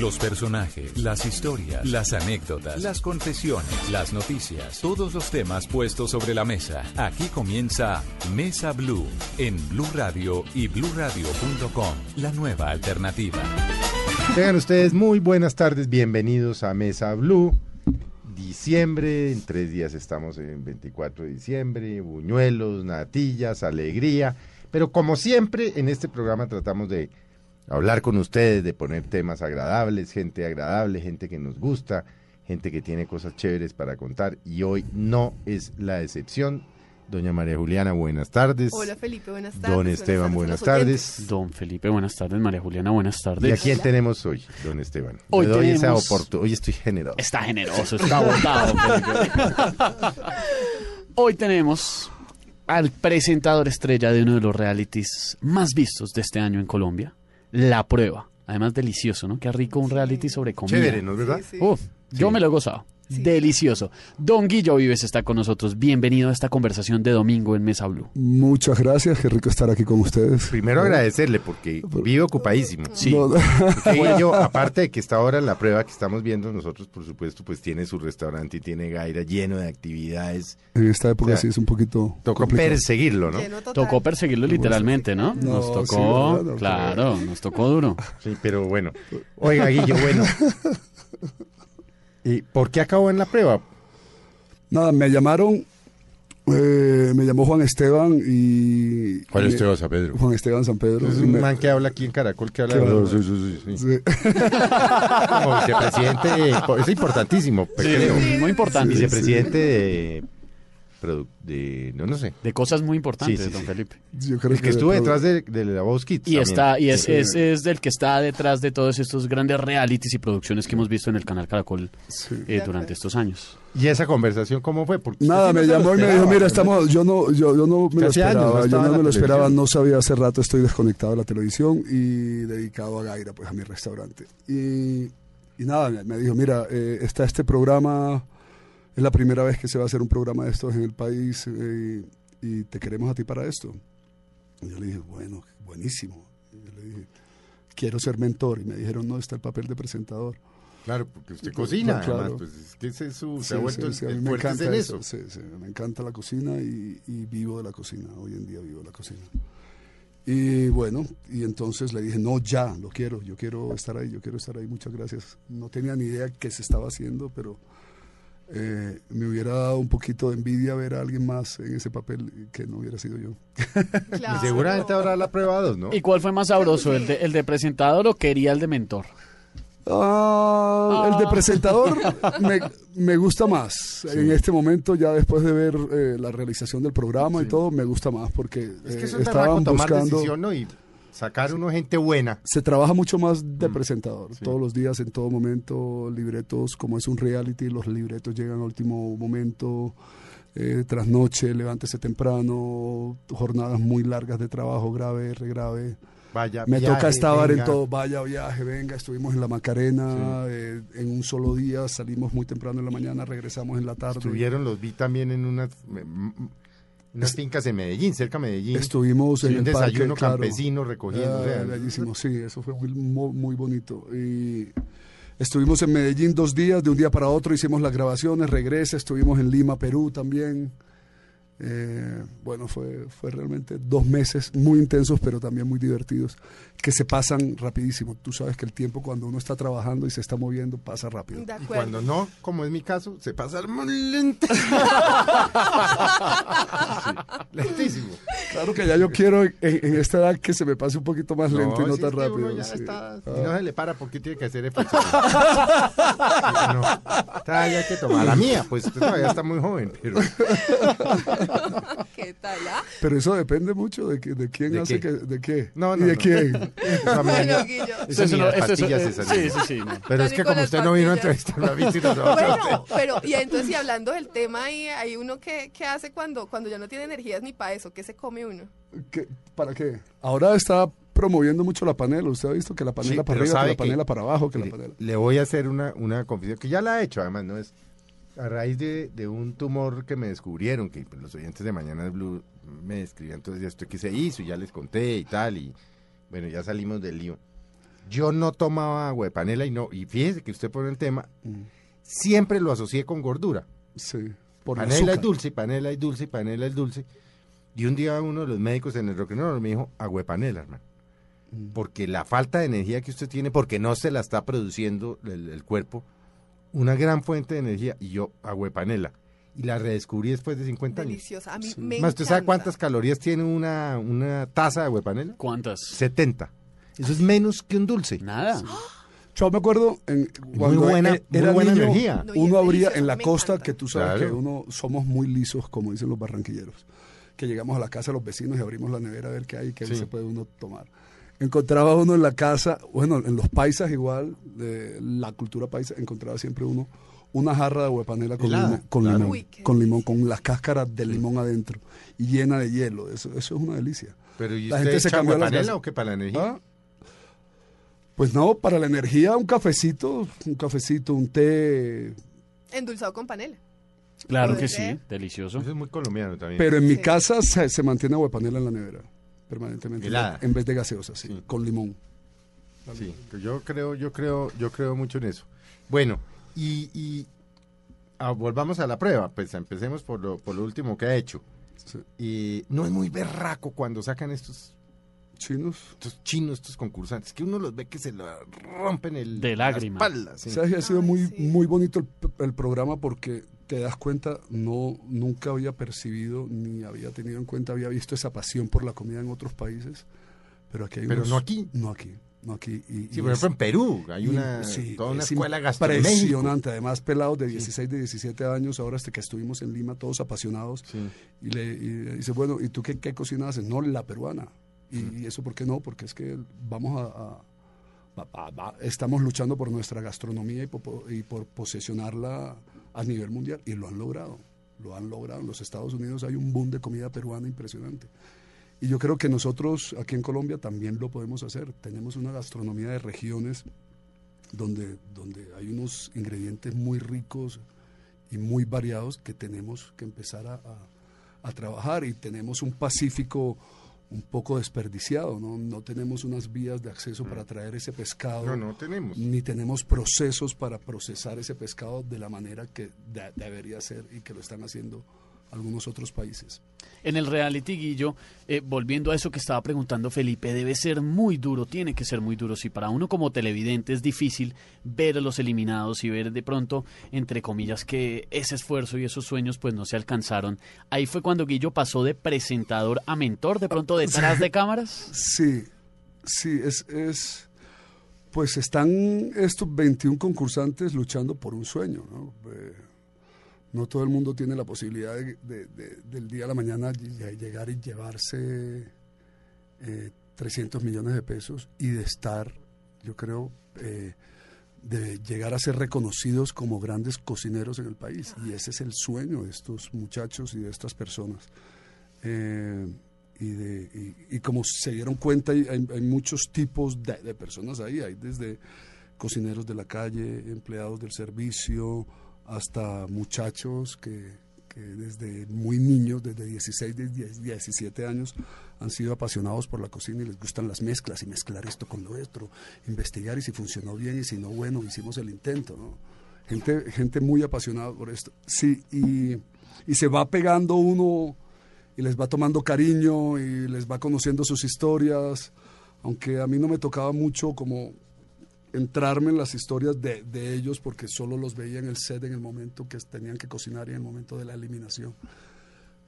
Los personajes, las historias, las anécdotas, las confesiones, las noticias, todos los temas puestos sobre la mesa. Aquí comienza Mesa Blue en Blue Radio y bluradio.com, la nueva alternativa. Tengan ustedes muy buenas tardes, bienvenidos a Mesa Blue. Diciembre, en tres días estamos en 24 de diciembre, buñuelos, natillas, alegría. Pero como siempre, en este programa tratamos de hablar con ustedes, de poner temas agradables, gente agradable, gente que nos gusta, gente que tiene cosas chéveres para contar. Y hoy no es la excepción. Doña María Juliana, buenas tardes. Hola Felipe, buenas tardes. Don Esteban, buenas tardes. Don Felipe, buenas tardes. María Juliana, buenas tardes. ¿Y a quién tenemos hoy, don Esteban? Hoy Le doy esa tenemos- Hoy estoy generoso. Está generoso, está botado. Felipe. Hoy tenemos al presentador estrella de uno de los realities más vistos de este año en Colombia, La Prueba. Además, delicioso, ¿no? Qué rico un reality sobre comida. Chévere, ¿no es verdad? Sí, sí. Uf, yo me lo he gozado. Delicioso. Don Guillo Vives está con nosotros. Bienvenido a esta conversación de domingo en Mesa Blue. Muchas gracias, qué rico estar aquí con ustedes. Primero agradecerle porque vive ocupadísimo. Sí. No, Guillo, aparte de que está ahora en la prueba que estamos viendo nosotros, por supuesto, pues tiene su restaurante y tiene Gaira lleno de actividades. en esta época O sea, sí es un poquito Tocó complicado. perseguirlo, ¿no? Tocó perseguirlo literalmente, ¿no? No, Nos sí, tocó, ¿verdad? No, claro, nos tocó duro. Sí, pero bueno. Oiga, Guillo, bueno. ¿Y por qué acabó en la prueba? Nada, me llamaron, eh, me llamó Juan Esteban y... y- San Pedro? Juan Esteban San Pedro. Es un me- man que habla aquí en Caracol, que habla Que de... Sí, sí, sí, sí. sí. Como vicepresidente, es importantísimo, creo. muy importante. Vicepresidente de, de... No, no sé. De cosas muy importantes, Sí, sí, don sí. Felipe. Yo creo El que estuvo detrás de, de la voz Kids. Y también. está, y es, Sí. es, es del que está detrás de todos estos grandes realities y producciones que hemos visto en el canal Caracol Sí. eh, durante estos años. ¿Y esa conversación cómo fue? Porque Nada, me no llamó y me dijo, mira, estamos, yo no, yo, yo no me lo esperaba, yo no me lo esperaba, no sabía, hace rato estoy desconectado de la televisión y dedicado a Gaira, pues a mi restaurante. Y, y nada, me- me dijo, mira, eh, está este programa, es la primera vez que se va a hacer un programa de estos en el país eh, y te queremos a ti para esto. Y yo le dije, bueno, buenísimo. Y yo le dije, quiero ser mentor. Y me dijeron, no, está el papel de presentador. Claro, porque usted cocina, Claro. además, pues es que ese es su, se Sí, ha vuelto sí, el- sí, mí el me encanta en eso. eso. me encanta la cocina y, y vivo de la cocina. Hoy en día vivo de la cocina. Y bueno, y entonces le dije, no, ya, lo quiero, yo quiero estar ahí, yo quiero estar ahí, muchas gracias. No tenía ni idea qué se estaba haciendo, pero eh, me hubiera dado un poquito de envidia ver a alguien más en ese papel que no hubiera sido yo. Claro. Y seguramente habrá la prueba 2, ¿no? ¿Y cuál fue más sabroso, el de, el de presentador o quería el de mentor? Ah, el de presentador me, me gusta más. En este momento, ya después de ver eh, la realización del programa y todo, me gusta más porque Es que eh, eso estaban tomar buscando... decisión, ¿no? Y sacar uno gente buena. Se trabaja mucho más de Mm, presentador, sí. todos los días, en todo momento, libretos, como es un reality, los libretos llegan a último momento, eh, trasnoche, levántese temprano, jornadas muy largas de trabajo, grave, regrave. Vaya, Me viaje, toca estar venga. en todo, vaya viaje, venga, estuvimos en la Macarena eh, en un solo día, salimos muy temprano en la mañana, regresamos en la tarde. Estuvieron, los vi también en unas, unas fincas en Medellín, cerca de Medellín. Estuvimos en un el parque, desayuno claro. campesino recogiendo. Ah, o sea, bellísimo, sí, eso fue muy, muy bonito. Y estuvimos en Medellín dos días, de un día para otro hicimos las grabaciones, regresa, estuvimos en Lima, Perú también. Eh, bueno, fue, fue realmente dos meses muy intensos, pero también muy divertidos, que se pasan rapidísimo. Tú sabes que el tiempo cuando uno está trabajando y se está moviendo pasa rápido. Y cuando no, como es mi caso, se pasa muy lento. Sí, lentísimo. Claro que ya yo quiero en, en esta edad que se me pase un poquito más lento y no si tan es que uno rápido. ya sí. está, si Ah. no se le para, ¿por qué tiene que hacer efecto? no, está, ya hay que tomar la mía, pues usted todavía está muy joven, pero ¿Qué tal, ah? Pero eso depende mucho de, que- de quién ¿De hace qué? que, de qué No, y no, de no. quién. Bueno, no- Guillo. eso las eso- pastillas eh, se sí, sí, sí. no. Pero es que como usted no vino a entrevistarme a mí, a Bueno, pero y entonces y hablando del tema ahí hay uno que, que hace cuando cuando ya no tiene energías ni para eso, ¿qué se come uno? ¿Qué- ¿Para qué? Ahora está promoviendo mucho la panela. Usted ha visto que la panela Sí, para arriba, que la panela que- para abajo, que la Le, panela. le voy a hacer una, una confesión que ya la he hecho, además, no es a raíz de, de un tumor que me descubrieron, que pues, los oyentes de Mañana de Blue me escribían entonces esto que se hizo, y ya les conté y tal, y bueno, ya salimos del lío. yo no tomaba agua de panela y no, y fíjese que usted pone el tema, Mm, siempre lo asocié con gordura. Sí, por panela es dulce, panela es dulce, panela es dulce. Y un día uno de los médicos en el roquenero me dijo, agua de panela, hermano. Mm. Porque la falta de energía que usted tiene, porque no se la está produciendo el, el cuerpo, una gran fuente de energía, y yo, agua de panela. Y la redescubrí después de 50 años. Deliciosa. A mí Sí. me Más, ¿usted sabe encanta. cuántas calorías tiene una, una taza de panela? ¿Cuántas? 70. Eso es menos que un dulce. Nada. Yo me acuerdo en, Muy cuando buena, e- muy buena niño, energía. Uno abría en la costa, encanta. que tú sabes Claro. que uno somos muy lisos, como dicen los barranquilleros, que llegamos a la casa de los vecinos y abrimos la nevera a ver qué hay, qué Sí. se puede uno tomar. Encontraba uno en la casa, bueno, en los paisas igual, de la cultura paisa, encontraba siempre uno una jarra de agua de panela con con claro. limón, Uy, con limón, con las cáscaras del limón adentro y llena de hielo. Eso, eso es una delicia. Pero ¿y La usted gente se cambió agua de las panela gases. o qué para la energía? ¿Ah? Pues no, para la energía un cafecito, un cafecito, un té, Endulzado con panela. Claro que sí, delicioso. Eso es muy colombiano también. Pero en mi Sí. casa se, se mantiene agua de panela en la nevera, permanentemente. Helada. En vez de gaseosa, sí, Sí. con limón. Sí, yo creo, yo creo, yo creo mucho en eso. Bueno, y, y ah, volvamos a la prueba, pues empecemos por lo, por lo último que ha hecho. Sí. Y no es muy berraco cuando sacan estos, Chinos. estos chinos, estos concursantes, que uno los ve que se lo rompen el, De la lágrima. espalda, sí. ¿Sabes? Ha sido Ay, muy, sí. muy bonito el, el programa porque te das cuenta, no, nunca había percibido ni había tenido en cuenta, había visto esa pasión por la comida en otros países, pero aquí hay Pero unos- no aquí. No aquí, no aquí. Y, Sí, y por es- ejemplo en Perú hay y- una, sí, toda una es escuela gastronómica. Impresionante, además pelados de 16, de 17 años, ahora hasta que estuvimos en Lima todos apasionados, Sí. y le y dice, bueno, ¿y tú qué, qué cocina haces? No, la peruana. ¿Y, eso por qué no? Porque es que vamos a... a- estamos luchando por nuestra gastronomía y por, y por posesionarla a nivel mundial, y lo han logrado, lo han logrado. En los Estados Unidos hay un boom de comida peruana impresionante. Y yo creo que nosotros aquí en Colombia también lo podemos hacer. Tenemos una gastronomía de regiones donde, donde hay unos ingredientes muy ricos y muy variados que tenemos que empezar a, a- a trabajar y tenemos un Pacífico un poco desperdiciado, ¿no? No tenemos unas vías de acceso para traer ese pescado, No, no tenemos. ni tenemos procesos para procesar ese pescado de la manera que de- debería ser y que lo están haciendo algunos otros países. En el reality, Guillo, eh, volviendo a eso que estaba preguntando Felipe, debe ser muy duro, tiene que ser muy duro. Si para uno como televidente es difícil ver a los eliminados y ver de pronto, entre comillas, que ese esfuerzo y esos sueños pues no se alcanzaron. Ahí fue cuando Guillo pasó de presentador a mentor, de pronto detrás de cámaras. Sí, sí, es, es, pues están estos 21 concursantes luchando por un sueño, ¿no? Eh, no todo el mundo tiene la posibilidad de, de- de- del día a la mañana ll- llegar y llevarse eh, 300 millones de pesos y de estar, yo creo, eh, de llegar a ser reconocidos como grandes cocineros en el país. Y ese es el sueño de estos muchachos y de estas personas. Eh, y, de, y, como se dieron cuenta, hay muchos tipos de, de personas ahí. Hay desde cocineros de la calle, empleados del servicio, hasta muchachos que, desde muy niños, desde 16, de 10, 17 años, han sido apasionados por la cocina y les gustan las mezclas y mezclar esto con lo otro, investigar y si funcionó bien y si no, bueno, hicimos el intento. Gente, gente muy apasionada por esto. Sí, y se va pegando uno y les va tomando cariño y les va conociendo sus historias, aunque a mí no me tocaba mucho como entrarme en las historias de, de ellos porque solo los veía en el set en el momento que tenían que cocinar y en el momento de la eliminación.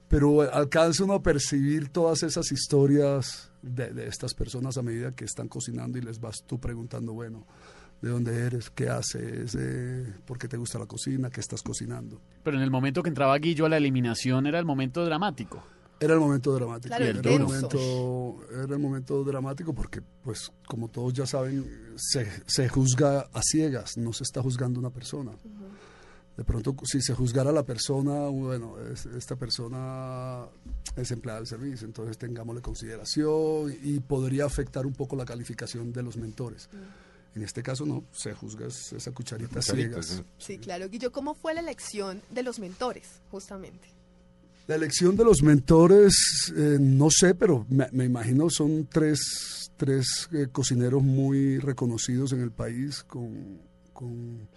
Pero alcanza uno a percibir todas esas historias de, de estas personas a medida que están cocinando y les vas tú preguntando, bueno, ¿de dónde eres? ¿Qué haces? Eh, ¿Por qué te gusta la cocina? ¿Qué estás cocinando? Pero en el momento que entraba Guillo a la eliminación era el momento dramático. Era el momento dramático. Claro, era, el momento, era el momento dramático porque, pues, como todos ya saben, se, se juzga a ciegas, no se está juzgando una persona. De pronto, si se juzgara a la persona, bueno, es- esta persona es empleada del servicio, entonces tengámosle consideración y podría afectar un poco la calificación de los mentores. En este caso no, se juzga es- esa cucharita Cucharitas, ciegas. sí. Sí, claro. Guillo, ¿cómo fue la elección de los mentores, justamente? La elección de los mentores, eh, no sé, pero me, me imagino son tres, tres eh, cocineros muy reconocidos en el país, con, con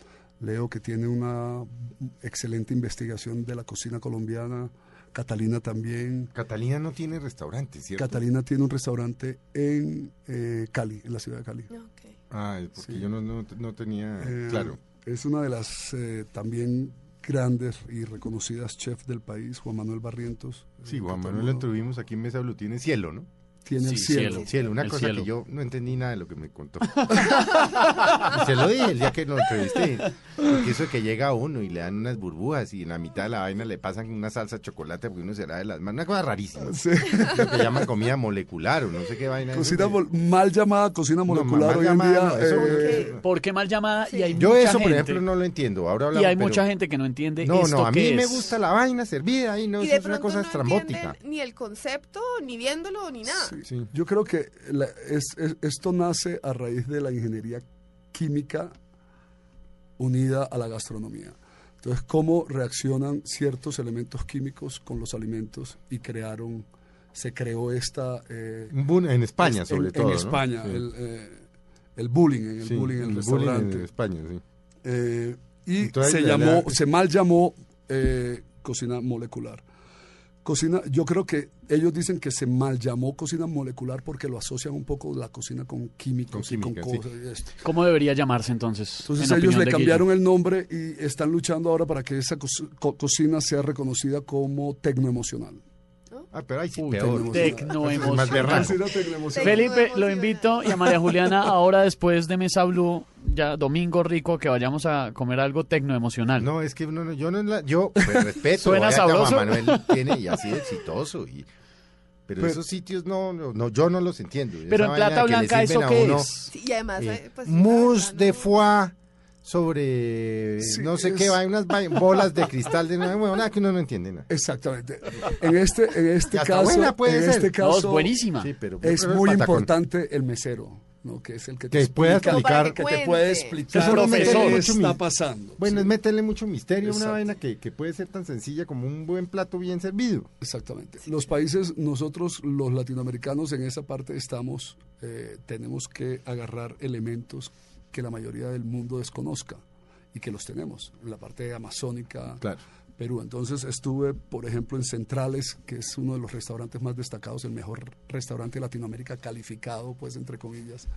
Leo que tiene una excelente investigación de la cocina colombiana, Catalina también. Catalina no tiene restaurante, ¿cierto? Catalina tiene un restaurante en eh, Cali, en la ciudad de Cali. Ah, porque Sí. yo no, no, no tenía Eh, claro. Es una de las eh, también grandes y reconocidas chefs del país, Juan Manuel Barrientos. Sí, Juan Manuel el lo tuvimos aquí en Mesa Blue, tiene cielo, ¿no? Tiene el Sí, cielo. cielo. Cielo, una El cosa cielo. que yo no entendí nada de lo que me contó. y se lo dije el día que lo entrevisté. Porque eso que llega uno y le dan unas burbujas y en la mitad de la vaina le pasan una salsa de chocolate porque uno se la de las manos. Una cosa rarísima. Sí. Lo que llaman comida molecular o no sé qué vaina. es. Cocina mol- mal llamada cocina molecular mal hoy en llamada, día. no, eso- eh, ¿Qué? ¿Por qué mal llamada? Y hay Yo mucha eso, por gente- ejemplo, no lo entiendo. Ahora Y hablamos, hay pero- mucha gente que no entiende No, esto no, a mí que me es. gusta la vaina servida y no, y eso de es una cosa no estrambótica. ni el concepto, ni viéndolo, ni nada. Sí. Sí. Yo creo que la- es- es- esto nace a raíz de la ingeniería química unida a la gastronomía. Entonces, cómo reaccionan ciertos elementos químicos con los alimentos y crearon, se creó esta... eh, boom En España, en- sobre en, todo. ¿no? España, Sí. el, eh, el bullying, en el bullying en el el bullying restaurante. en España, sí. Eh, y Entonces, se la- llamó, la- se mal llamó eh, cocina molecular. Cocina, yo creo que ellos dicen que se mal llamó cocina molecular porque lo asocian un poco la cocina con químicos Con y con sí. cosas y esto. ¿Cómo debería llamarse entonces? Entonces en ellos le cambiaron el nombre y están luchando ahora para que esa co- co- cocina sea reconocida como tecnoemocional. Ah, pero ahí sí, Uy, peor. tecnoemocional. Felipe, lo invito y a María Juliana ahora después de Mesa Blue, ya domingo rico, que vayamos a comer algo tecnoemocional. No, es que uno no- yo no la- yo pues, respeto. ¿Suena que Juan sabroso? Manuel tiene y ha sido exitoso y pero, Pero- esos sitios no, no, no, yo no los entiendo. Pero Esa en plata blanca, ¿eso qué uno, es? Sí, y además, eh, eh, pues, mousse de no- foie sobre Sí, no sé es- qué, va, unas bolas de cristal de una bueno, nada que uno no entiende nada. Exactamente. En este, en este caso, buena puede en ser. este No, es caso buenísima. Sí, pero es pero muy patacón. importante el mesero, ¿no? que es el que te Que explica- explicar- que te puede explicar Es profesor. qué está pasando. Bueno, Sí, es meterle mucho misterio a una vaina que, que puede ser tan sencilla como un buen plato bien servido. Exactamente. Los países, nosotros los latinoamericanos en esa parte estamos, eh, tenemos que agarrar elementos que la mayoría del mundo desconozca y que los tenemos en la parte amazónica, Claro. Perú. Entonces estuve, por ejemplo, en Centrales, que es uno de los restaurantes más destacados, el mejor restaurante de Latinoamérica, calificado, pues, entre comillas,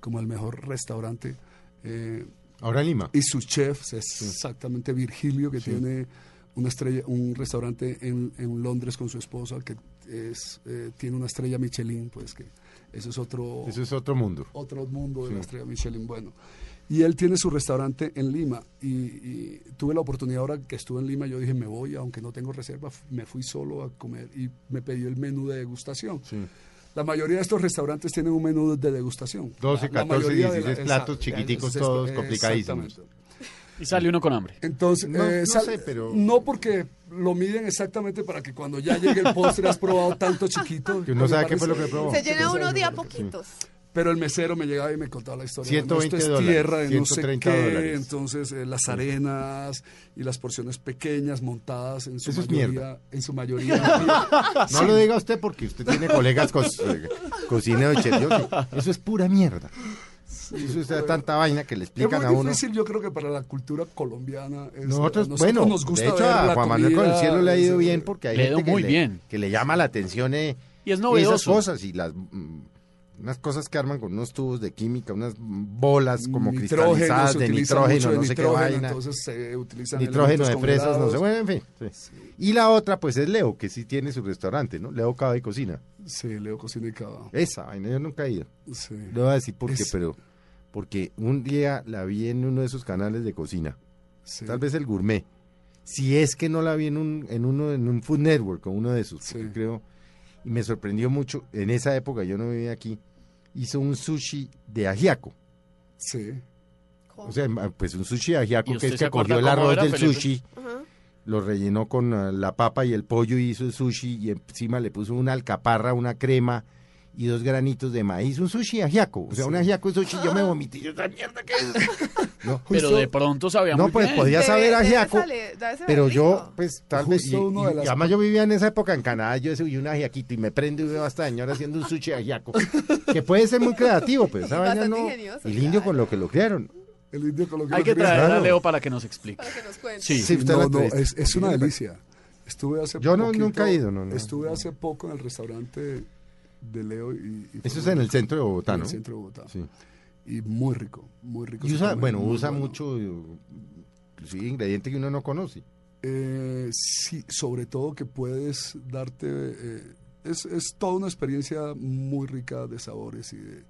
como el mejor restaurante. eh, Ahora en Lima. y sus chefs es exactamente Virgilio, que tiene una estrella, un restaurante en, en Londres con su esposa, que es, eh, tiene una estrella Michelin, pues que eso es otro Eso es otro mundo. otro mundo de Sí. la estrella Michelin. Bueno, y él tiene su restaurante en Lima. Y, y tuve la oportunidad ahora que estuve en Lima, yo dije, me voy, aunque no tengo reserva, me fui solo a comer y me pidió el menú de degustación. Sí. La mayoría de estos restaurantes tienen un menú de degustación. 12, La- la 14, mayoría de 16 platos exacto, chiquiticos, todos complicadísimos. Y sale uno con hambre. Entonces, No- eh, no sal- sé, pero- no porque lo miden exactamente para que cuando ya llegue el postre has probado tanto chiquito. Que uno sabe qué fue lo que probó. Se llena uno de a sí. poquitos. Pero el mesero me llegaba y me contaba la historia. 120 Bueno, esto es dólares, tierra de no sé 130 qué, dólares. entonces eh, las arenas y las porciones pequeñas montadas en su Eso es mayoría, mierda. en su mayoría. No lo diga usted porque usted tiene colegas co eh, sí, Eso es pura mierda. Eso es tanta vaina que le es explican a muy uno. difícil, yo creo que para la cultura colombiana. es- Nosotros, a bueno, nos gusta de hecho a Juan Manuel con el comida, cielo le ha ido es- bien porque hay gente ido que, muy le, bien. que le llama la atención eh, Y es esas novedoso. cosas y las mm, unas cosas que arman con unos tubos de química, unas bolas como cristalizadas de nitrógeno, no sé qué vaina. Entonces se utilizan Nitrógeno de elementos fresas, no sé, congelados. bueno, en fin. sí. Y la otra, pues es Leo, que sí tiene su restaurante, ¿no? Leo Cava y Cocina. Sí, Leo Cocina y Cava. Esa vaina, yo nunca he ido. Sí. Le voy a decir por qué, Es- pero porque un día la vi en uno de esos canales de cocina, sí. tal vez el gourmet. Si es que no la vi en un, en uno, en un Food Network o uno de esos, Sí. creo, y me sorprendió mucho, en esa época yo no vivía aquí, hizo un sushi de ajiaco. Sí. O sea, pues un sushi de ajiaco ¿Y que es se que cogió el arroz era, del Felipe? sushi, lo rellenó con ah, la papa y el pollo y hizo el sushi y encima le puso una alcaparra, una crema y dos granitos de maíz, un sushi ajiaco, o sea, un ajiaco de sushi, yo me vomité, yo esta mierda qué es. No, Pero de pronto sabía No, muy pues, bien. podía- saber debe ajiaco, debe Pero yo, pues, tal vez. Y, uno y- de las- y además, yo vivía en esa época en Canadá. Yo soy un ajiaquito y me prendo y veo a esta señora haciendo un sushi ajiaco. que puede ser muy creativo, pues. Esa vaina no. ingenioso, El indio con lo que lo criaron. El indio con lo que Hay lo que traer a. Leo para que nos explique. Para que nos cuente. Sí. Sí, usted no, no, es, es una delicia. Estuve hace Yo no- poquito- nunca he ido, no, no. Estuve hace poco en el restaurante de Leo y... y Eso es en el centro de Bogotá, en ¿no? el centro de Bogotá. Sí. Y muy rico, muy rico. Y usa, bueno, usa bueno. mucho, inclusive ingredientes que uno no conoce. Eh, sí, sobre todo que puedes darte... eh, es, es toda una experiencia muy rica de sabores y de...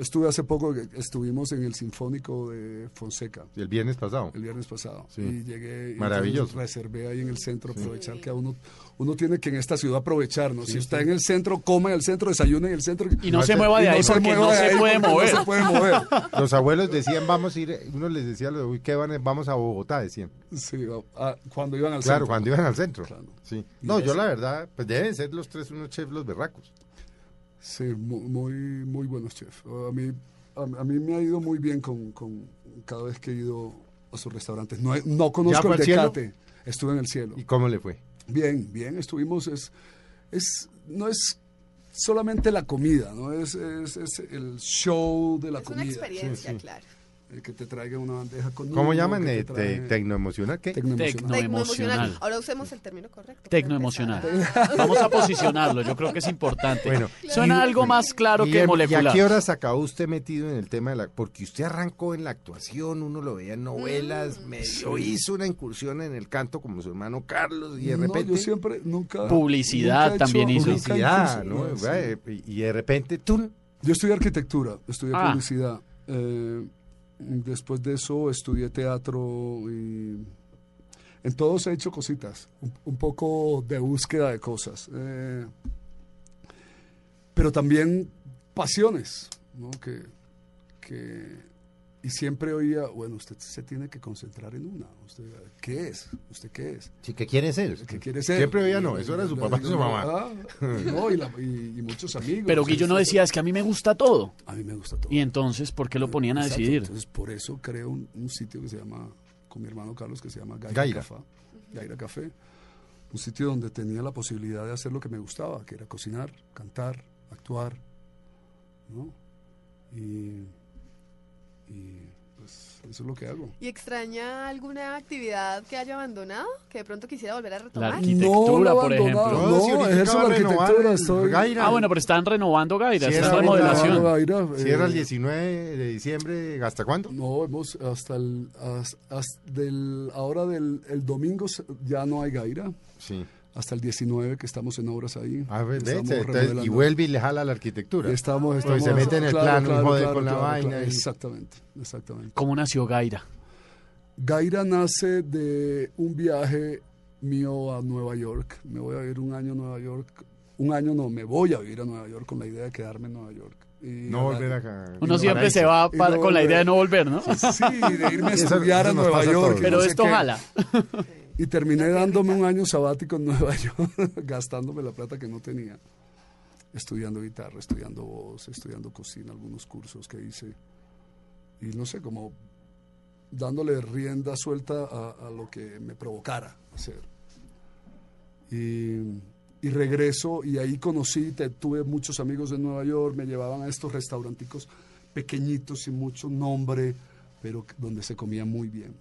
Estuve hace poco, estuvimos en el Sinfónico de Fonseca. El viernes pasado. el viernes pasado. Sí. Y llegué. y Maravilloso. entonces reservé ahí en el centro, Sí. aprovechar que a uno, uno tiene que en esta ciudad aprovechar, ¿no? Sí, si está sí. en el centro, coma en el centro, desayuna en el centro. Y no No se mueva de ahí porque mueva no se ahí puede porque mover. No se puede mover. Los abuelos decían, vamos a ir, uno les decía, lo de, uy, ¿qué van? Vamos a Bogotá, decían. Sí, a- a- cuando iban al Claro, centro. cuando iban al centro. Claro. Sí. No, yo la verdad, pues deben ser los tres unos chefs los berracos. Sí, muy, muy, buenos chefs. A mí, a, a mí me ha ido muy bien con, con cada vez que he ido a sus restaurantes. No, no conozco el? Tecate. Estuve en el cielo. ¿Y cómo le fue? Bien, bien, estuvimos, es, es, no es solamente la comida, ¿no? Es, es, es el show de la Es una comida. experiencia, Sí, sí. El claro. Eh, que te traiga una bandeja con ¿Cómo llaman? Eh, te te- trae- ¿Tecnoemocional? ¿Qué? Tecno. Tecnoemocional. emocional. Ahora usemos el término correcto. Tecnoemocional. Vamos a posicionarlo, yo creo que es importante. Bueno, Suena y- algo más claro que Guillermo, ¿Y molecular. a qué horas acabó usted metido en el tema de la...? Porque usted arrancó en la actuación, uno lo veía en novelas, Mm. medio hizo una incursión en el canto como su hermano Carlos y de No, repente... yo siempre, nunca... Publicidad nunca he hecho- también hizo. Publicidad, ¿no? sí. Eh, Y de repente, tú... Yo estudié arquitectura, estudié Ah. publicidad. eh, después de eso estudié teatro y en todos he hecho cositas, un, poco de búsqueda de cosas. eh, pero también pasiones, ¿no? Que, que- y siempre oía, bueno, usted se tiene que concentrar en una. Usted, ¿Qué es? ¿Usted qué es? Sí, ¿Qué quiere ser? ¿Qué quiere ser? Siempre veía, no, eso era su papá y su mamá. Ah, no, y, la- y- y muchos amigos. Pero Guillo no decía, es que a mí me gusta todo. A mí me gusta todo. Y entonces, ¿por qué lo ponían a Exacto, decidir? Entonces, por eso creo un, un sitio que se llama, con mi hermano Carlos, que se llama Gaira, Gaira. Café. Gaira Café. Un sitio donde tenía la posibilidad de hacer lo que me gustaba, que era cocinar, cantar, actuar, ¿no? Y, y, pues eso es lo que hago. ¿Y extraña alguna actividad que haya abandonado? Que de pronto quisiera volver a retomar. La arquitectura, lo por ejemplo. No, si ahorita ejerzo acaba la arquitectura, estoy... Gaira. Ah, bueno, pero están renovando Gaira, Sí, está en era remodelación. renovando Gaira, Cierra el eh, 19 de diciembre, ¿hasta cuándo? No, hemos hasta el hasta, hasta del ahora del el domingo ya no hay Gaira Sí. Hasta el 19 que estamos en obras ahí. A ver, ve, Estamos se- entonces, y vuelve y le jala la arquitectura. Y estamos, Pues estamos se mete en el plano y jode con la vaina y- Exactamente, exactamente. ¿Cómo nació Gaira? Gaira nace de un viaje mío a Nueva York. Me voy a vivir un año a Nueva York. Un año no, me voy a vivir a Nueva York con la idea de quedarme en Nueva York. Y No volver acá. Uno No, siempre se va para- no con la idea de no volver, ¿no? Sí, de irme a estudiar a Nueva York. Pero no sé esto qué. jala. Y terminé dándome un año sabático en Nueva York, gastándome la plata que no tenía, estudiando guitarra, estudiando voz, estudiando cocina, algunos cursos que hice. Y no sé, como dándole rienda suelta a, a lo que me provocara hacer. Y, y regreso y ahí conocí, te- tuve muchos amigos de Nueva York, me llevaban a estos restauranticos pequeñitos sin mucho nombre, pero donde se comía muy bien.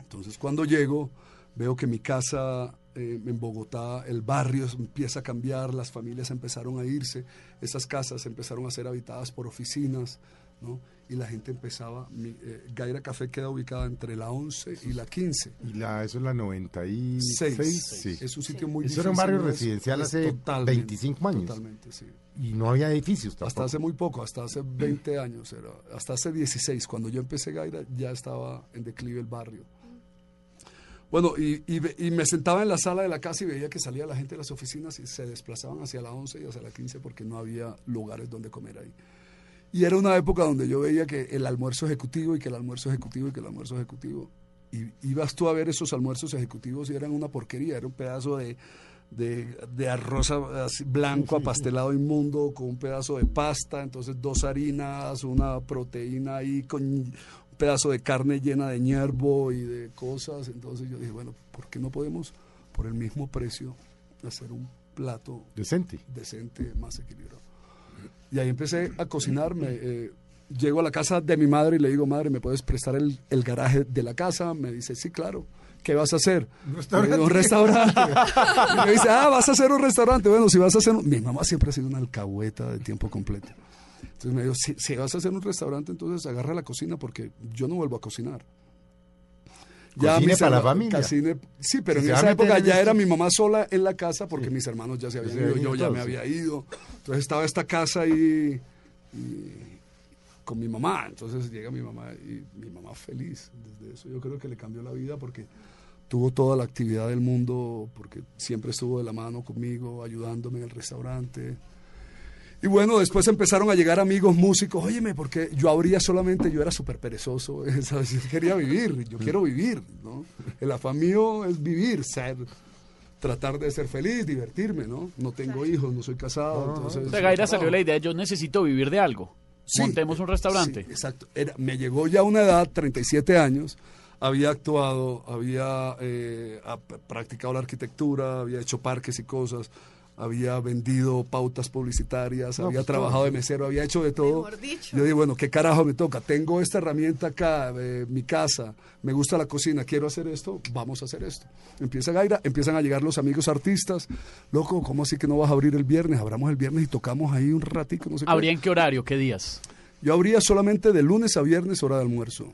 Entonces cuando llego, veo que mi casa eh, en Bogotá, el barrio empieza a cambiar, las familias empezaron a irse, esas casas empezaron a ser habitadas por oficinas, ¿no? y la gente empezaba, mi, eh, Gaira Café queda ubicada entre la 11 y la 15. Y la, eso es la 96. Seis. Sí. Es un sitio muy Eso era un difícil, barrio residencial es hace totalmente, 25 años. Totalmente, sí. Y no había edificios tampoco. Hasta hace muy poco, hasta hace 20 años, era, hasta hace 16. Cuando yo empecé Gaira ya estaba en declive el barrio. Bueno, y, y me sentaba en la sala de la casa y veía que salía la gente de las oficinas y se desplazaban hacia la 11 y hacia la 15 porque no había lugares donde comer ahí. Y era una época donde yo veía que el almuerzo ejecutivo y que el almuerzo ejecutivo y que el almuerzo ejecutivo. Y ibas tú a ver esos almuerzos ejecutivos y eran una porquería, era un pedazo de, de, de arroz blanco apastelado inmundo con un pedazo de pasta, entonces dos harinas, una proteína ahí con pedazo de carne llena de hierbo y de cosas. Entonces yo dije, bueno, ¿por qué no podemos por el mismo precio hacer un plato Decente. decente, más equilibrado? Y ahí empecé a cocinarme. eh, llego a la casa de mi madre y le digo, madre, ¿me puedes prestar el, el garaje de la casa? Me dice, sí, claro. ¿Qué vas a hacer? Un restaurante. Le digo, Un restaurante. y me dice, ah, vas a hacer un restaurante. Bueno, si vas a hacer... un-". Mi mamá siempre ha sido una alcahueta de tiempo completo. Entonces me dijo, si, si vas a hacer un restaurante, entonces agarra la cocina porque yo no vuelvo a cocinar. Cocine mis para la familia. cocine- sí, pero Si en esa época ya era mi mamá sola en la casa porque Sí. mis hermanos ya se habían ido, yo ya me había ido. Entonces estaba esta casa ahí y con mi mamá. Entonces llega mi mamá y mi mamá feliz. Desde eso yo creo que le cambió la vida porque tuvo toda la actividad del mundo, porque siempre estuvo de la mano conmigo, ayudándome en el restaurante. Y bueno, después empezaron a llegar amigos músicos, óyeme, porque yo abría solamente, yo era súper perezoso, ¿sabes? yo quería vivir, yo quiero vivir, ¿no? El afán mío es vivir, ser, tratar de ser feliz, divertirme, ¿no? No tengo hijos, no soy casado, entonces... O sea, Gaira salió la idea, yo necesito vivir de algo. Sí, Montemos un restaurante. sí, exacto. Era- me llegó ya una edad, 37 años, había actuado, había eh, practicado la arquitectura, había hecho parques y cosas, había vendido pautas publicitarias, No, había pues, trabajado todo. de mesero, había hecho de todo. Mejor dicho. Yo digo, bueno, ¿qué carajo me toca? Tengo esta herramienta acá, eh, mi casa, me gusta la cocina, quiero hacer esto, vamos a hacer esto. Empieza Gaira, empiezan a llegar los amigos artistas, loco, ¿cómo así que no vas a abrir el viernes? Abramos el viernes y tocamos ahí un ratico, no sé. ¿Habría en qué horario? ¿Qué días? Yo abría solamente de lunes a viernes hora de almuerzo.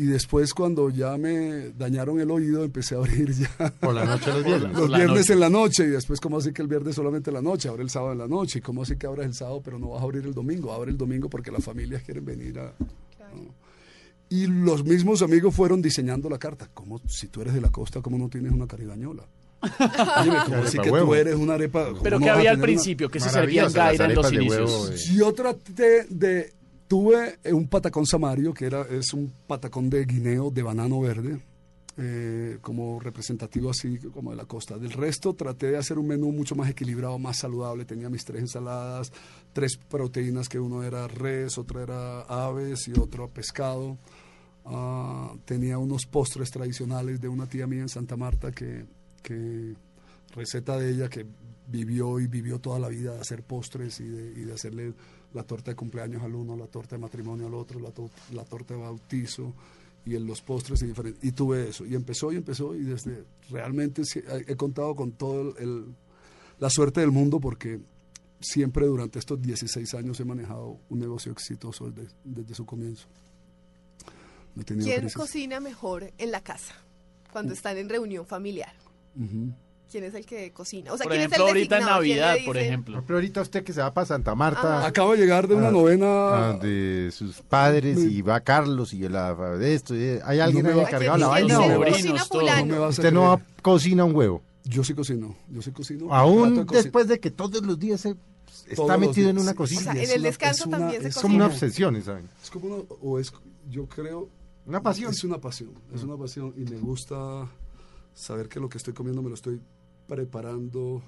Y después cuando ya me dañaron el oído empecé a abrir ya Por la noche los viernes. los la viernes noche. en la noche y después cómo así que el viernes solamente en la noche, abre el sábado en la noche y cómo así que abres el sábado pero no vas a abrir el domingo, abre el domingo porque las familias quieren venir a... ¿no? Y los mismos amigos fueron diseñando la carta. ¿Cómo, si tú eres de la costa, ¿cómo no tienes una caribañola? Oye, ¿cómo así que huevo. tú eres una arepa? ¿cómo Pero no ¿qué vas a había al tener una- principio? ¿Qué se servía en Maravillosas las Gaira en los arepas de inicios? huevo, eh. Yo traté de... Tuve eh, un patacón samario, que era, es un patacón de guineo de banano verde, eh, como representativo así como de la costa. Del resto traté de hacer un menú mucho más equilibrado, más saludable. Tenía mis tres ensaladas, tres proteínas, que uno era res, otra era aves y otro pescado. Ah, tenía unos postres tradicionales de una tía mía en Santa Marta que, que receta de ella que vivió y vivió toda la vida de hacer postres y de, y de hacerle la torta de cumpleaños al uno, la torta de matrimonio al otro, la, to- la torta de bautizo y en los postres y diferentes. Y tuve eso. Y empezó y empezó y desde realmente he, contado con el- la suerte del mundo porque siempre durante estos 16 años he manejado un negocio exitoso desde, desde su comienzo. No ¿Quién crisis. cocina mejor en la casa cuando están en reunión familiar? Ujú. ¿Quién es el que cocina? O sea, Por ¿quién ejemplo, es el ahorita en Navidad, por Por ejemplo. ejemplo, ahorita usted que se va para Santa Marta, Acabo de llegar de una Ah, novena. ah, de sus padres, y va Carlos, y la, de esto, y- ¿hay alguien No ahí va- encargado de la ¿Quién vaina? cocina? No Usted no creer. cocina un huevo. Yo sí cocino, yo sí cocino. Aún después de que todos los días se está metido en una sí, cocina. O sea, en es el descanso una- también se es es como una cocina. obsesión, ¿saben? Es como una, o es, yo creo, Una pasión. es una pasión, es una pasión y me gusta saber que lo que estoy comiendo me lo estoy preparando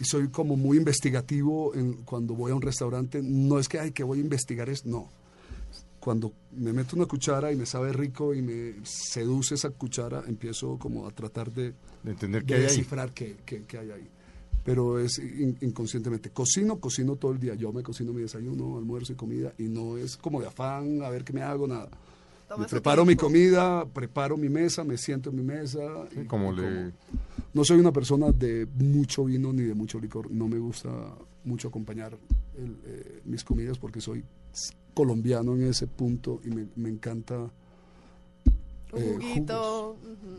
y soy como muy investigativo en, cuando voy a un restaurante. No es que, ay, que voy a investigar, es no. Cuando me meto una cuchara y me sabe rico y me seduce esa cuchara, empiezo como a tratar de, De entender de que hay descifrar qué, qué- qué hay ahí. Pero es in- inconscientemente. Cocino, cocino todo el día. Yo me cocino mi desayuno, almuerzo y comida y no es como de afán, a ver qué me hago, nada. Me preparo mi comida, preparo mi mesa, me siento en mi mesa. Sí, y- como y le... como. No soy una persona de mucho vino ni de mucho licor. No me gusta mucho acompañar el, eh, mis comidas porque soy colombiano en ese punto y me, me encanta Un eh, juguito.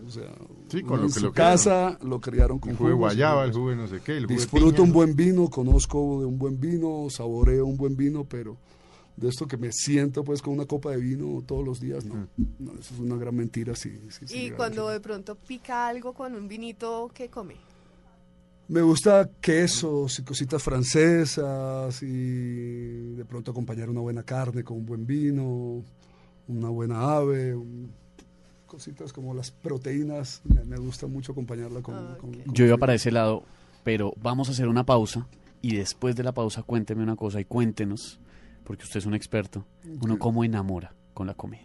o sea, Sí, lo en que su lo casa lo criaron con El jugo de guayaba, el jugo de no sé qué, el jugo de Disfruto piña. un buen vino, conozco de un buen vino, saboreo un buen vino, pero de esto que me siento pues con una copa de vino todos los días, no. No, eso es una gran mentira. Sí, sí, sí, Y cuando de pronto pica algo con un vinito, ¿qué come? Me gusta quesos y cositas francesas y de pronto acompañar una buena carne con un buen vino, una buena ave, un- cositas como las proteínas, me, me gusta mucho acompañarla con... Ah, con- Yo iba para ese lado, pero vamos a hacer una pausa y después de la pausa cuénteme una cosa y cuéntenos, porque usted es un experto, uno cómo enamora con la comida.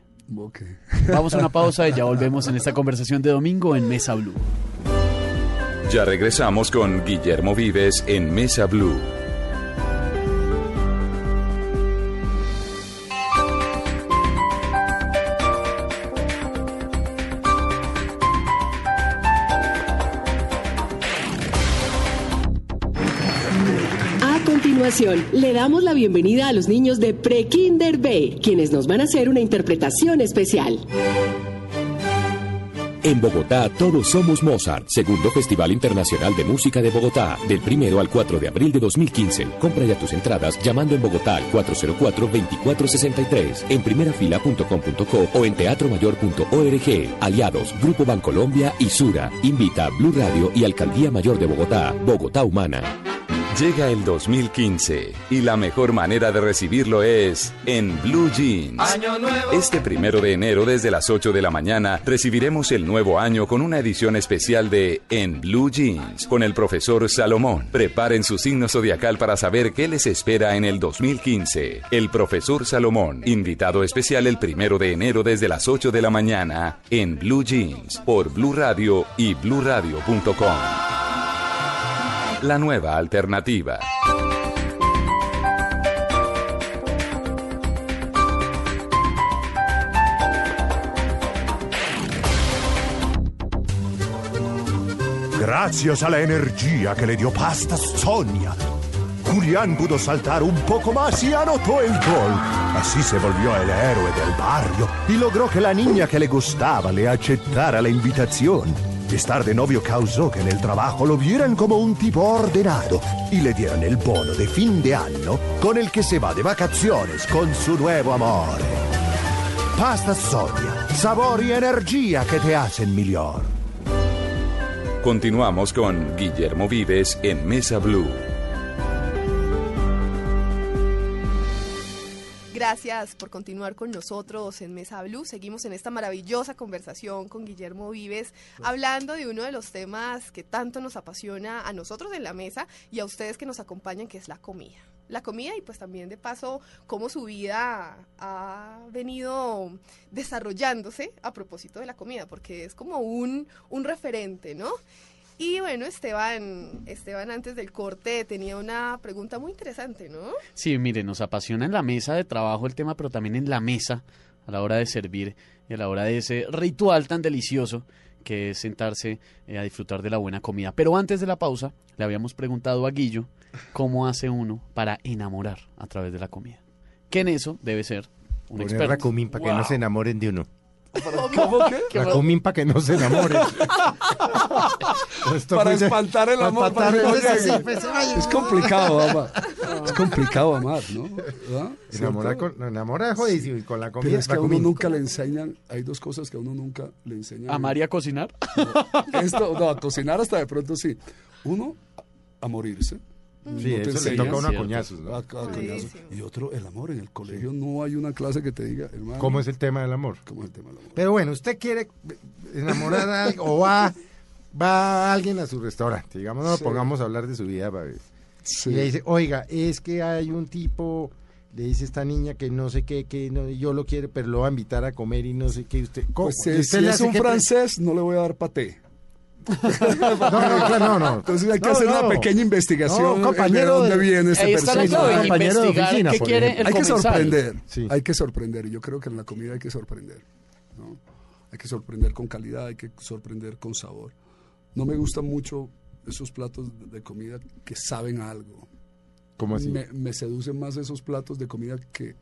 Vamos a una pausa y ya volvemos en esta conversación de domingo en Mesa Blue. Ya regresamos con Guillermo Vives en Mesa Blue. Le damos la bienvenida a los niños de Pre-Kinder B, quienes nos van a hacer una interpretación especial. En Bogotá todos somos Mozart, segundo Festival Internacional de Música de Bogotá, del primero al 4 de abril de 2015. Compra ya tus entradas llamando en Bogotá al 404-2463, en primerafila.com.co o en teatromayor.org. Aliados, Grupo Bancolombia y Sura. Invita a Blue Radio y Alcaldía Mayor de Bogotá, Bogotá Humana. Llega el 2015 y la mejor manera de recibirlo es en Blue Jeans. Este primero de enero desde las 8 de la mañana recibiremos el nuevo año con una edición especial de En Blue Jeans con el profesor Salomón. Preparen su signo zodiacal para saber qué les espera en el 2015. El profesor Salomón, invitado especial el primero de enero desde las 8 de la mañana en Blue Jeans por Blue Radio y bluradio.com. La nueva alternativa. Gracias a la energía que le dio Pasta Sonia, Julián pudo saltar un poco más y anotó el gol. Así se volvió el héroe del barrio y logró que la niña que le gustaba le aceptara la invitación. Estar de novio causó que en el trabajo lo vieran como un tipo ordenado y le dieran el bono de fin de año con el que se va de vacaciones con su nuevo amor. Pasta Sonia, sabor y energía que te hacen mejor. Continuamos con Guillermo Vives en Mesa Blue. Gracias por continuar con nosotros en Mesa Blue. Seguimos en esta maravillosa conversación con Guillermo Vives, hablando de uno de los temas que tanto nos apasiona a nosotros en la mesa y a ustedes que nos acompañan, que es la comida. La comida y pues también de paso cómo su vida ha venido desarrollándose a propósito de la comida, porque es como un, un referente, ¿no? Y bueno, Esteban, Esteban antes del corte tenía una pregunta muy interesante, ¿no? Sí, mire, nos apasiona en la mesa de trabajo el tema, pero también en la mesa a la hora de servir y a la hora de ese ritual tan delicioso que es sentarse eh, a disfrutar de la buena comida. Pero antes de la pausa, le habíamos preguntado a Guillo cómo hace uno para enamorar a través de la comida. Que en eso debe ser un Poner experto. para que no se enamoren de uno. ¿Cómo que? Racumín para que no se enamoren. Esto Para espantar el para amor, para que pues, ay, Es complicado amar. Es complicado amar, ¿no? ¿Verdad? Enamorar con, jodidísimo, y con la comida. Pero es que a uno nunca le enseñan, hay dos cosas que a uno nunca le enseñan. ¿A María cocinar? Esto, no, a cocinar hasta de pronto sí. Uno, a morirse. Sí, No eso le toca a uno a Cierto. coñazos, ¿no? a coñazos. Y otro, el amor. En el colegio no hay una clase que te diga, hermano. ¿Cómo es el tema del amor? ¿Cómo es el tema del amor? Pero bueno, usted quiere enamorar a alguien o va, va alguien a su restaurante, digamos, no Sí. pongamos a hablar de su vida, para ver. Sí. Y le dice, oiga, es que hay un tipo, le dice esta niña que no sé qué, que no, yo lo quiero, pero lo va a invitar a comer y no sé qué, usted, ¿cómo? Pues ¿Y si, usted si le es un francés, no le voy a dar paté. No, no, no, no. Entonces hay que No, hacer no. una pequeña investigación No, compañero de dónde de- viene este Ahí está la personaje. clave, compañero de oficina, qué quiere el Hay que sorprender, Sí. hay que sorprender. Y yo creo que en la comida hay que sorprender. ¿no? Hay que sorprender con calidad, hay que sorprender con sabor. No me gustan mucho esos platos de- de comida que saben a algo. ¿Cómo así? Me, me seducen más esos platos de comida que,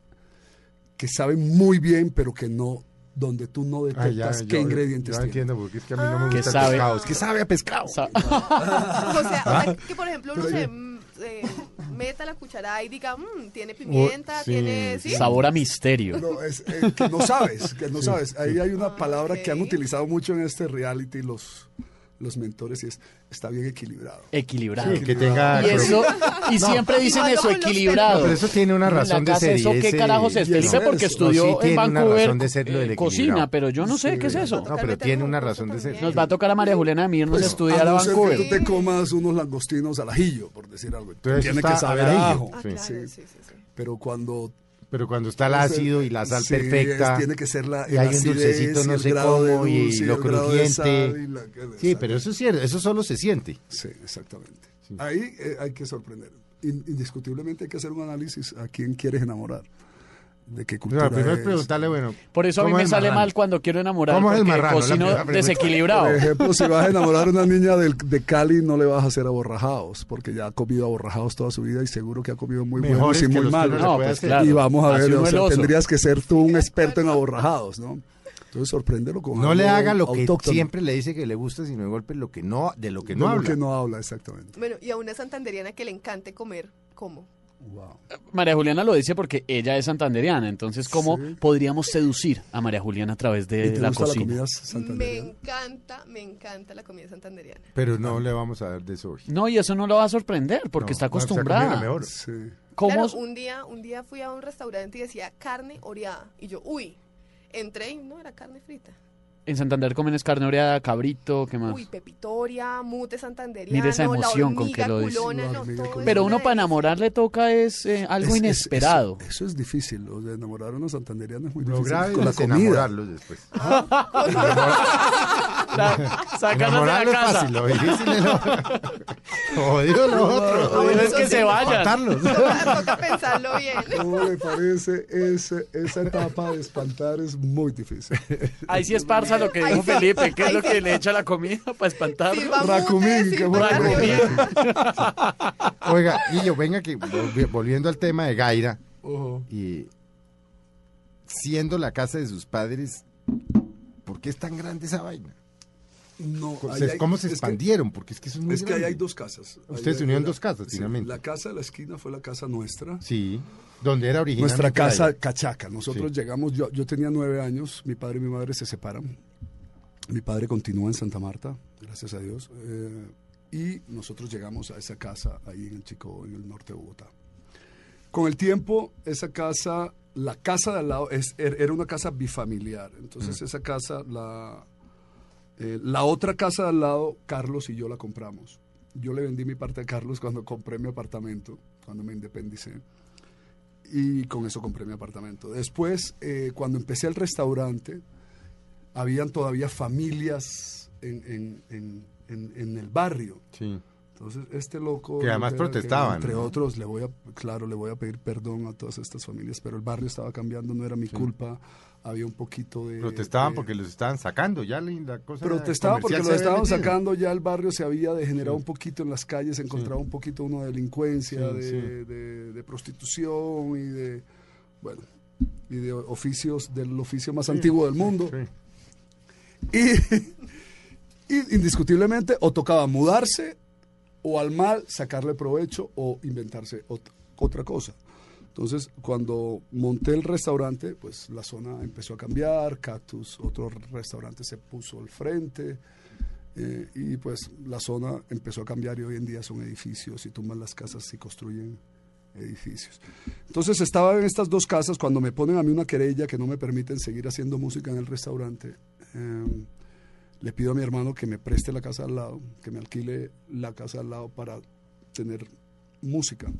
que saben muy bien, pero que no, donde tú no Ah, detectas ya, qué yo- ingredientes yo entiendo, porque es que a mí no me Que gusta sabe- pescado. Es que sabe a pescado. Sa- O sea, o Ah. sea, que por ejemplo uno se mm, eh, meta la cucharada y diga, "Mm, tiene pimienta, sí, tiene... Sabor a misterio. No, es, eh, que no sabes, que no sabes. Ahí hay una palabra que han utilizado mucho en este reality los, los mentores y es está bien equilibrado. Equilibrado. Sí, que tenga... Y eso, y siempre dicen eso, equilibrado. No, pero eso tiene una razón de ser. ¿Eso qué carajos es? Felipe porque estudió No, sí en tiene una Vancouver razón de ser lo del eh, cocina, pero yo no sé Sí. qué es eso. No, pero tiene una razón de ser. Nos va a tocar a María Juliana Mirnos Pues, estudiar a no ser que Vancouver. tú te comas unos langostinos al ajillo, por decir algo. Entonces Tiene que saber a ajo. Ah, claro, Sí. sí, sí, sí. Pero cuando Pero cuando está el ácido y la sal sí, perfecta. es- tiene que ser la y hay un dulcecito no sé cómo y dulce lo crujiente. sal y la- Sí, pero eso es cierto, eso solo se siente. Sí, exactamente. Ahí eh, hay que sorprender. In- indiscutiblemente hay que hacer un análisis a quién quieres enamorar. De qué cultura No, primero es preguntarle, bueno. Por eso a mí ¿cómo me sale marrano? mal cuando quiero enamorar. ¿Cómo es el porque marrano? La cocino desequilibrado. Por ejemplo, si vas a enamorar a una niña de, Cali, no le vas a hacer aborrajados, porque ya ha comido aborrajados toda su vida y seguro que ha comido muy buenos y que muy los que malos. No, pues claro. Y vamos a ver, o sea, tendrías que ser tú un experto en aborrajados, ¿no? Entonces sorpréndelo con No le haga lo que autóctono. siempre le dice que le gusta, sino de golpe lo que no, de lo que De no lo habla. que no habla, exactamente. Bueno, y a una santanderiana que le encante comer, ¿cómo? Wow. María Juliana lo dice porque ella es santanderiana. Entonces, ¿cómo Sí. podríamos seducir a María Juliana a través ¿Y de te la gusta la cocina? comida Me santanderiana? encanta, me encanta la comida santanderiana. Pero no le vamos a dar de eso hoy. No, y eso no lo va a sorprender porque No, está acostumbrada. mejor. Sí. ¿Cómo? Claro, un día, un día fui a un restaurante y decía carne oreada. Y yo, uy, entré y no era carne frita. En Santander comen es carne oreada, cabrito, ¿qué más? Uy, pepitoria, mute santanderiano, Mire esa emoción la con que lo dice. culona, no, Pero uno para enamorar le toca es eh, algo Es- es- inesperado. Eso, eso es difícil, o sea, enamorar a una santanderiana es muy Lo difícil. grave con la es comida. enamorarlos después. Sacarlos de la es casa. fácil, lo difícil es lo... Jodido lo otro. Bueno es que se vayan. Matarlos. Toca, toca pensarlo bien. ¿Cómo le parece? Ese- esa etapa de espantar es muy difícil. Ahí sí es parsa lo que dijo. Felipe, que es lo que le echa la comida para espantar. Racumín, qué bueno. Oiga, Guillo, venga que volvi- volviendo al tema de Gaira y siendo la casa de sus padres, ¿por qué es tan grande esa vaina? No, ¿Cómo ahí se, hay- cómo se es que- expandieron? Porque es que eso es muy Es que ahí hay dos casas. Ustedes se unieron dos casas, sí, finalmente. La casa de la esquina fue la casa nuestra. Sí, donde era originalmente Nuestra casa cachaca. Nosotros Sí. llegamos, yo, yo tenía nueve años, mi padre y mi madre se separan. Mi padre continúa en Santa Marta, gracias a Dios. eh, y nosotros llegamos a esa casa ahí en el Chico, en el norte de Bogotá. Con el tiempo, esa casa, la casa de al lado, es, er- era una casa bifamiliar. Entonces, esa casa, la, eh, la otra casa de al lado, Carlos y yo la compramos. Yo le vendí mi parte a Carlos cuando compré mi apartamento, cuando me independicé. Y con eso compré mi apartamento. Después, eh, cuando empecé el restaurante, habían todavía familias en, en- en- en- el barrio. Sí. Entonces, este loco... Que además que- protestaban, Entre ¿no? otros, le voy a, claro, le voy a pedir perdón a todas estas familias, pero el barrio estaba cambiando, no era mi culpa. Había un poquito de... Protestaban de- porque los estaban sacando, ya la, la cosa Protestaban porque comercial lo se había estaban metido. sacando, ya el barrio se había degenerado un poquito en las calles, se encontraba un poquito uno de delincuencia, Sí, de, sí. de- de prostitución y de, bueno, y de oficios, del oficio más antiguo del mundo. Sí. Y, y indiscutiblemente o tocaba mudarse o al mal sacarle provecho o inventarse ot- otra cosa. Entonces, cuando monté el restaurante, pues la zona empezó a cambiar, Cactus, otro restaurante se puso al frente, eh, y pues la zona empezó a cambiar y hoy en día son edificios y tumban las casas y construyen edificios. Entonces estaba en estas dos casas cuando me ponen a mí una querella que no me permiten seguir haciendo música en el restaurante. eh, le pido a mi hermano que me preste la casa al lado, que me alquile la casa al lado para tener música,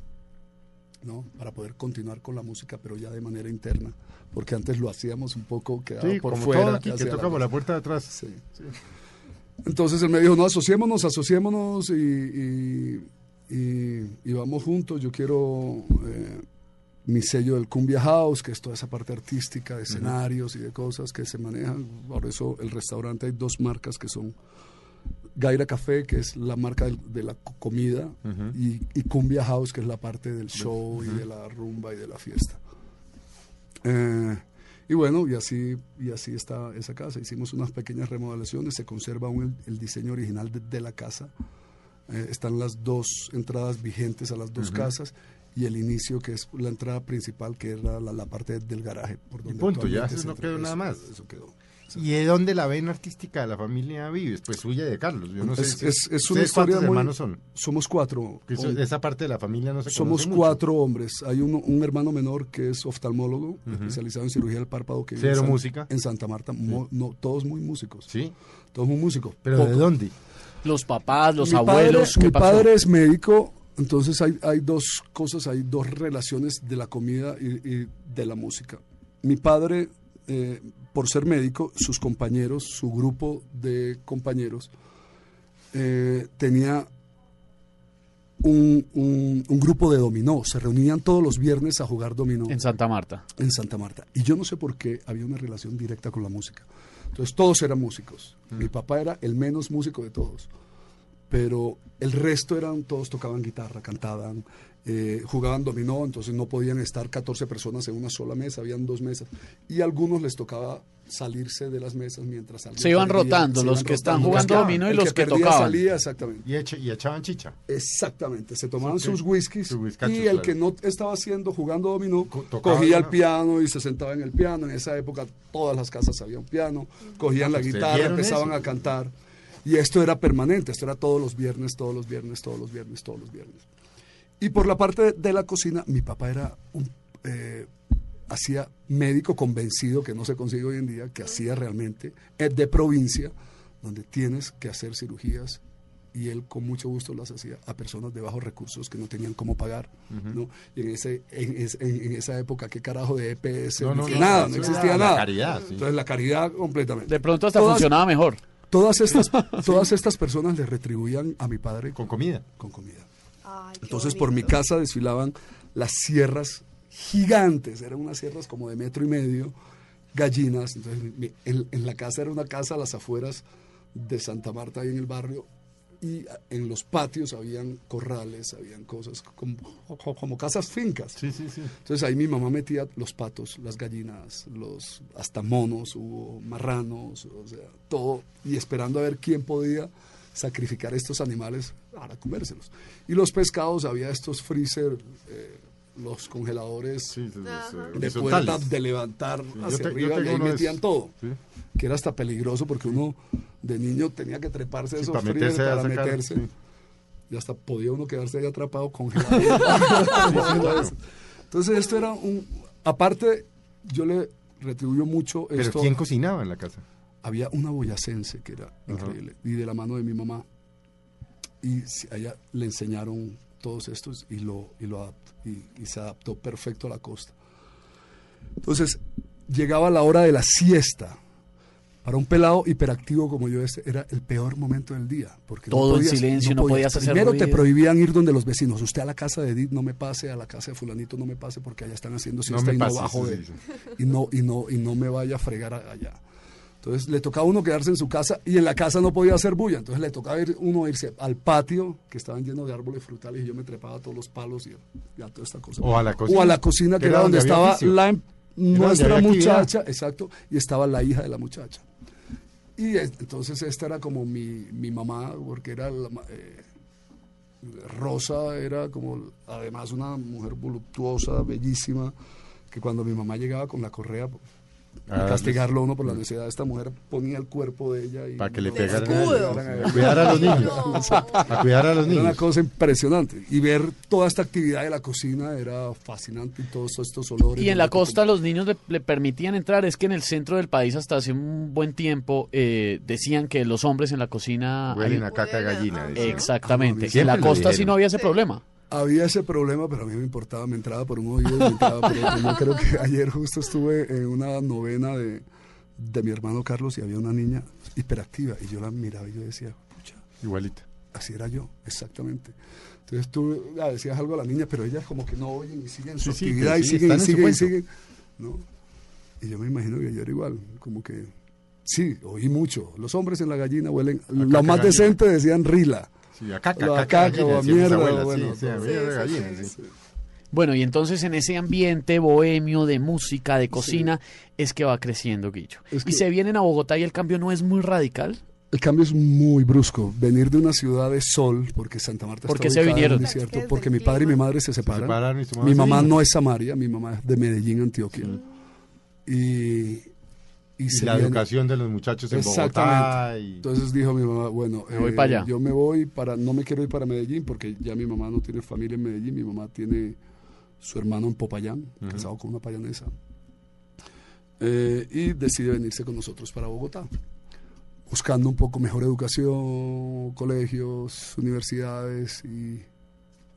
¿no? Para poder continuar con la música, pero ya de manera interna, porque antes lo hacíamos un poco quedaba Sí, por como fuera. todo aquí, que hacia la puerta de atrás. Sí, sí. Entonces él me dijo, no, asociémonos, asociémonos y, y, y- y vamos juntos. Yo quiero eh, mi sello del Cumbia House, que es toda esa parte artística de escenarios y de cosas que se manejan. Por eso el restaurante hay dos marcas que son Gaira Café, que es la marca de, la co- comida, y, y Cumbia House, que es la parte del show y de la rumba y de la fiesta. Eh, y bueno, y así, y así está esa casa. Hicimos unas pequeñas remodelaciones, se conserva aún el, el diseño original de, de la casa. Eh, están las dos entradas vigentes a las dos casas y el inicio, que es la entrada principal, que era la, la parte del garaje. Por donde punto, ya, eso no quedó nada más. Eso quedó. ¿Y de dónde la vena artística de la familia vive? Pues suya y de Carlos. Yo no sé Es- si- es- es una ¿ustedes historia ¿Cuántos muy- hermanos son? Somos cuatro. Eso- esa parte de la familia no se Somos conoce mucho. cuatro hombres. Hay uno- un hermano menor que es oftalmólogo, especializado en cirugía del párpado. Que Cero en San- música. En Santa Marta. Mo- no, todos muy músicos. Sí, Todos muy músicos. pero Poco. ¿de dónde? Los papás, los mi abuelos, Padre, ¿qué mi pasó? padre es médico, Entonces hay, hay dos cosas, hay dos relaciones de la comida y, y de la música. Mi padre, eh, por ser médico, sus compañeros, su grupo de compañeros, eh, tenía un, un- un grupo de dominó. Se reunían todos los viernes a jugar dominó En Santa Marta. en Santa Marta. Y yo no sé por qué había una relación directa con la música. Entonces todos eran músicos. Mi papá era el menos músico de todos. Pero el resto eran, todos tocaban guitarra, cantaban, eh, jugaban dominó, entonces no podían estar 14 personas en una sola mesa, habían dos mesas. Y a algunos les tocaba salirse de las mesas mientras alguien Se iban perdía, rotando, se los iban que están rotando. jugando El dominó y el los que perdía tocaban. salía, exactamente. Y, eche- y echaban chicha. Exactamente, se tomaban Sí, sus whiskies y el claro. que no estaba haciendo jugando dominó Co- cogía el ¿no? piano y se sentaba en el piano. En esa época todas las casas había un piano, cogían la ¿Ustedes guitarra, empezaban eso? a cantar y esto era permanente, esto era todos los viernes, todos los viernes, todos los viernes, todos los viernes. Y por la parte de la cocina, mi papá era un eh, hacía médico convencido que no se consigue hoy en día, que hacía realmente eh, de provincia, donde tienes que hacer cirugías y él con mucho gusto las hacía a personas de bajos recursos que no tenían cómo pagar, ¿no? Y en, ese, en, en- en esa época, ¿qué carajo de EPS? No, no, no, nada, no existía la nada. caridad, sí. Entonces la caridad completamente. De pronto hasta Todas- funcionaba mejor. Todas estas, todas estas personas le retribuían a mi padre Con comida. con comida. Ay, Entonces por mi casa desfilaban las sierras gigantes, eran unas sierras como de metro y medio, gallinas. Entonces en, en la casa era una casa a las afueras de Santa Marta, ahí en el barrio, y en los patios habían corrales, habían cosas como, como- como casas fincas. Sí, sí, sí. Entonces ahí mi mamá metía los patos, las gallinas, los hasta monos, hubo marranos, o sea, todo, y esperando a ver quién podía sacrificar estos animales para comérselos. Y los pescados, había estos freezer, eh, los congeladores Sí, sí, sí, Ajá. sí, de horizontales. puerta de levantar yo hacia te- arriba y ahí de metían esos. todo, Sí. que era hasta peligroso porque uno de niño tenía que treparse a Sí, esos para freezer meterse para sacar, meterse. sí. Y hasta podía uno quedarse ahí atrapado congelado. Entonces esto era un... Aparte, yo le retribuyo mucho Pero esto. ¿quién cocinaba en la casa? Había una boyacense que era increíble. Y de la mano de mi mamá. Y a ella le enseñaron todos estos y, lo, y, lo adapt- y, y se adaptó perfecto a la costa. Entonces, llegaba la hora de la siesta. Para un pelado hiperactivo como yo, este era el peor momento del día. Porque no Todo en podías- silencio, no podías hacer Primero te prohibían ir donde los vecinos. Usted a la casa de Edith no me pase, a la casa de fulanito no me pase porque allá están haciendo siesta me y no bajo de, y no y no y no me vaya a fregar allá. Entonces le tocaba a uno quedarse en su casa y en la casa no podía hacer bulla. Entonces le tocaba ir, uno irse al patio que estaban llenos de árboles frutales y yo me trepaba a todos los palos y ya toda esta cosa. O a la cocina. O a la cocina que era donde estaba la em- nuestra muchacha, exacto, y estaba la hija de la muchacha. Y es- entonces esta era como mi, mi mamá, porque era la eh, Rosa, era como además una mujer voluptuosa, bellísima, que cuando mi mamá llegaba con la correa, Ah, castigarlo a uno por la necesidad, esta mujer ponía el cuerpo de ella y Para que le pegaran escudo. a, a cuidar a los niños. No. A cuidar a los Era una niños. cosa impresionante. Y ver toda esta actividad de la cocina era fascinante y todos estos olores. Y en la costa los niños le, le permitían entrar. Es que en el centro del país hasta hace un buen tiempo eh, decían que los hombres en la cocina... Huelen hay- a caca de gallina. decían. Exactamente. Siempre en la costa sí no había ese problema. Había ese problema, pero a mí me importaba, me entraba por un oído y me entraba por otro. Yo creo que ayer justo estuve en una novena de, de mi hermano Carlos y había una niña hiperactiva y yo la miraba y yo decía, pucha, Igualita. así era yo, exactamente. Entonces tú ah, decías algo a la niña, pero ellas como que no oyen y siguen su Sí, sí, actividad y siguen y siguen y siguen. ¿no? Y yo me imagino que yo era igual, como que sí, oí mucho. Los hombres en la gallina huelen, lo caca más gallina. decente decían rila. Sí, a caca, Lo a caca, caca, gallina, o a decían mis mierda, abuelas, bueno, sí, y entonces en ese ambiente bohemio de música, de cocina, es que va creciendo Guillo. Es Y se vienen a Bogotá y el cambio no es muy radical. El cambio es muy brusco. Venir de una ciudad de sol, porque Santa Marta ¿Por está qué se ubicada en vinieron? un desierto, Es del porque mi padre y mi madre se separan. separaron y mi mamá no es Samaria, mi mamá es de Medellín, Antioquia. Y, y, Y se la viene- educación de los muchachos en Bogotá. Exactamente. Y... Entonces dijo mi mamá, bueno, Me voy eh, para allá. yo me voy para, no me quiero ir para Medellín porque ya mi mamá no tiene familia en Medellín, mi mamá tiene su hermano en Popayán, casado con una payanesa. Eh, y decide venirse con nosotros para Bogotá, buscando un poco mejor educación, colegios, universidades y,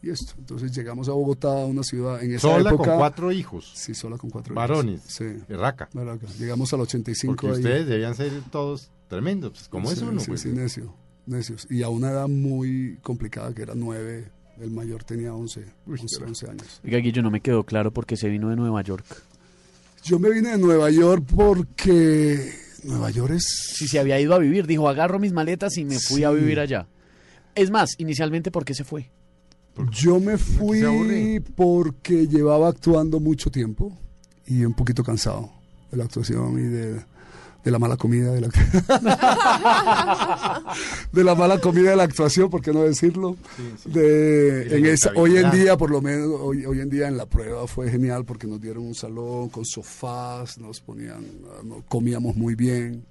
y esto. Entonces llegamos a Bogotá, una ciudad en esa Sola época. con cuatro hijos. Sí, sola con cuatro hijos. Varones. Sí. Raca. Llegamos al 85 Porque ahí. ustedes debían ser todos tremendos. Pues, ¿Cómo es Sí, uno? Sí, pues? sí, necio, necios. Y a una edad muy complicada, que era nueve. El mayor tenía 11, Uy, 11, carajo. 11 años. Oiga, Guillo, no me quedó claro por qué se vino de Nueva York. Yo me vine de Nueva York porque Nueva York es... Si se había ido a vivir, dijo, agarro mis maletas y me fui a vivir allá. Es más, inicialmente, ¿por qué se fue? Yo me fui porque llevaba actuando mucho tiempo y un poquito cansado de la actuación y de, de la mala comida de la de la mala comida de la actuación, ¿por qué no decirlo? De, en esa, hoy en día, por lo menos, hoy, hoy en día en la prueba fue genial porque nos dieron un salón con sofás, nos ponían, comíamos muy bien,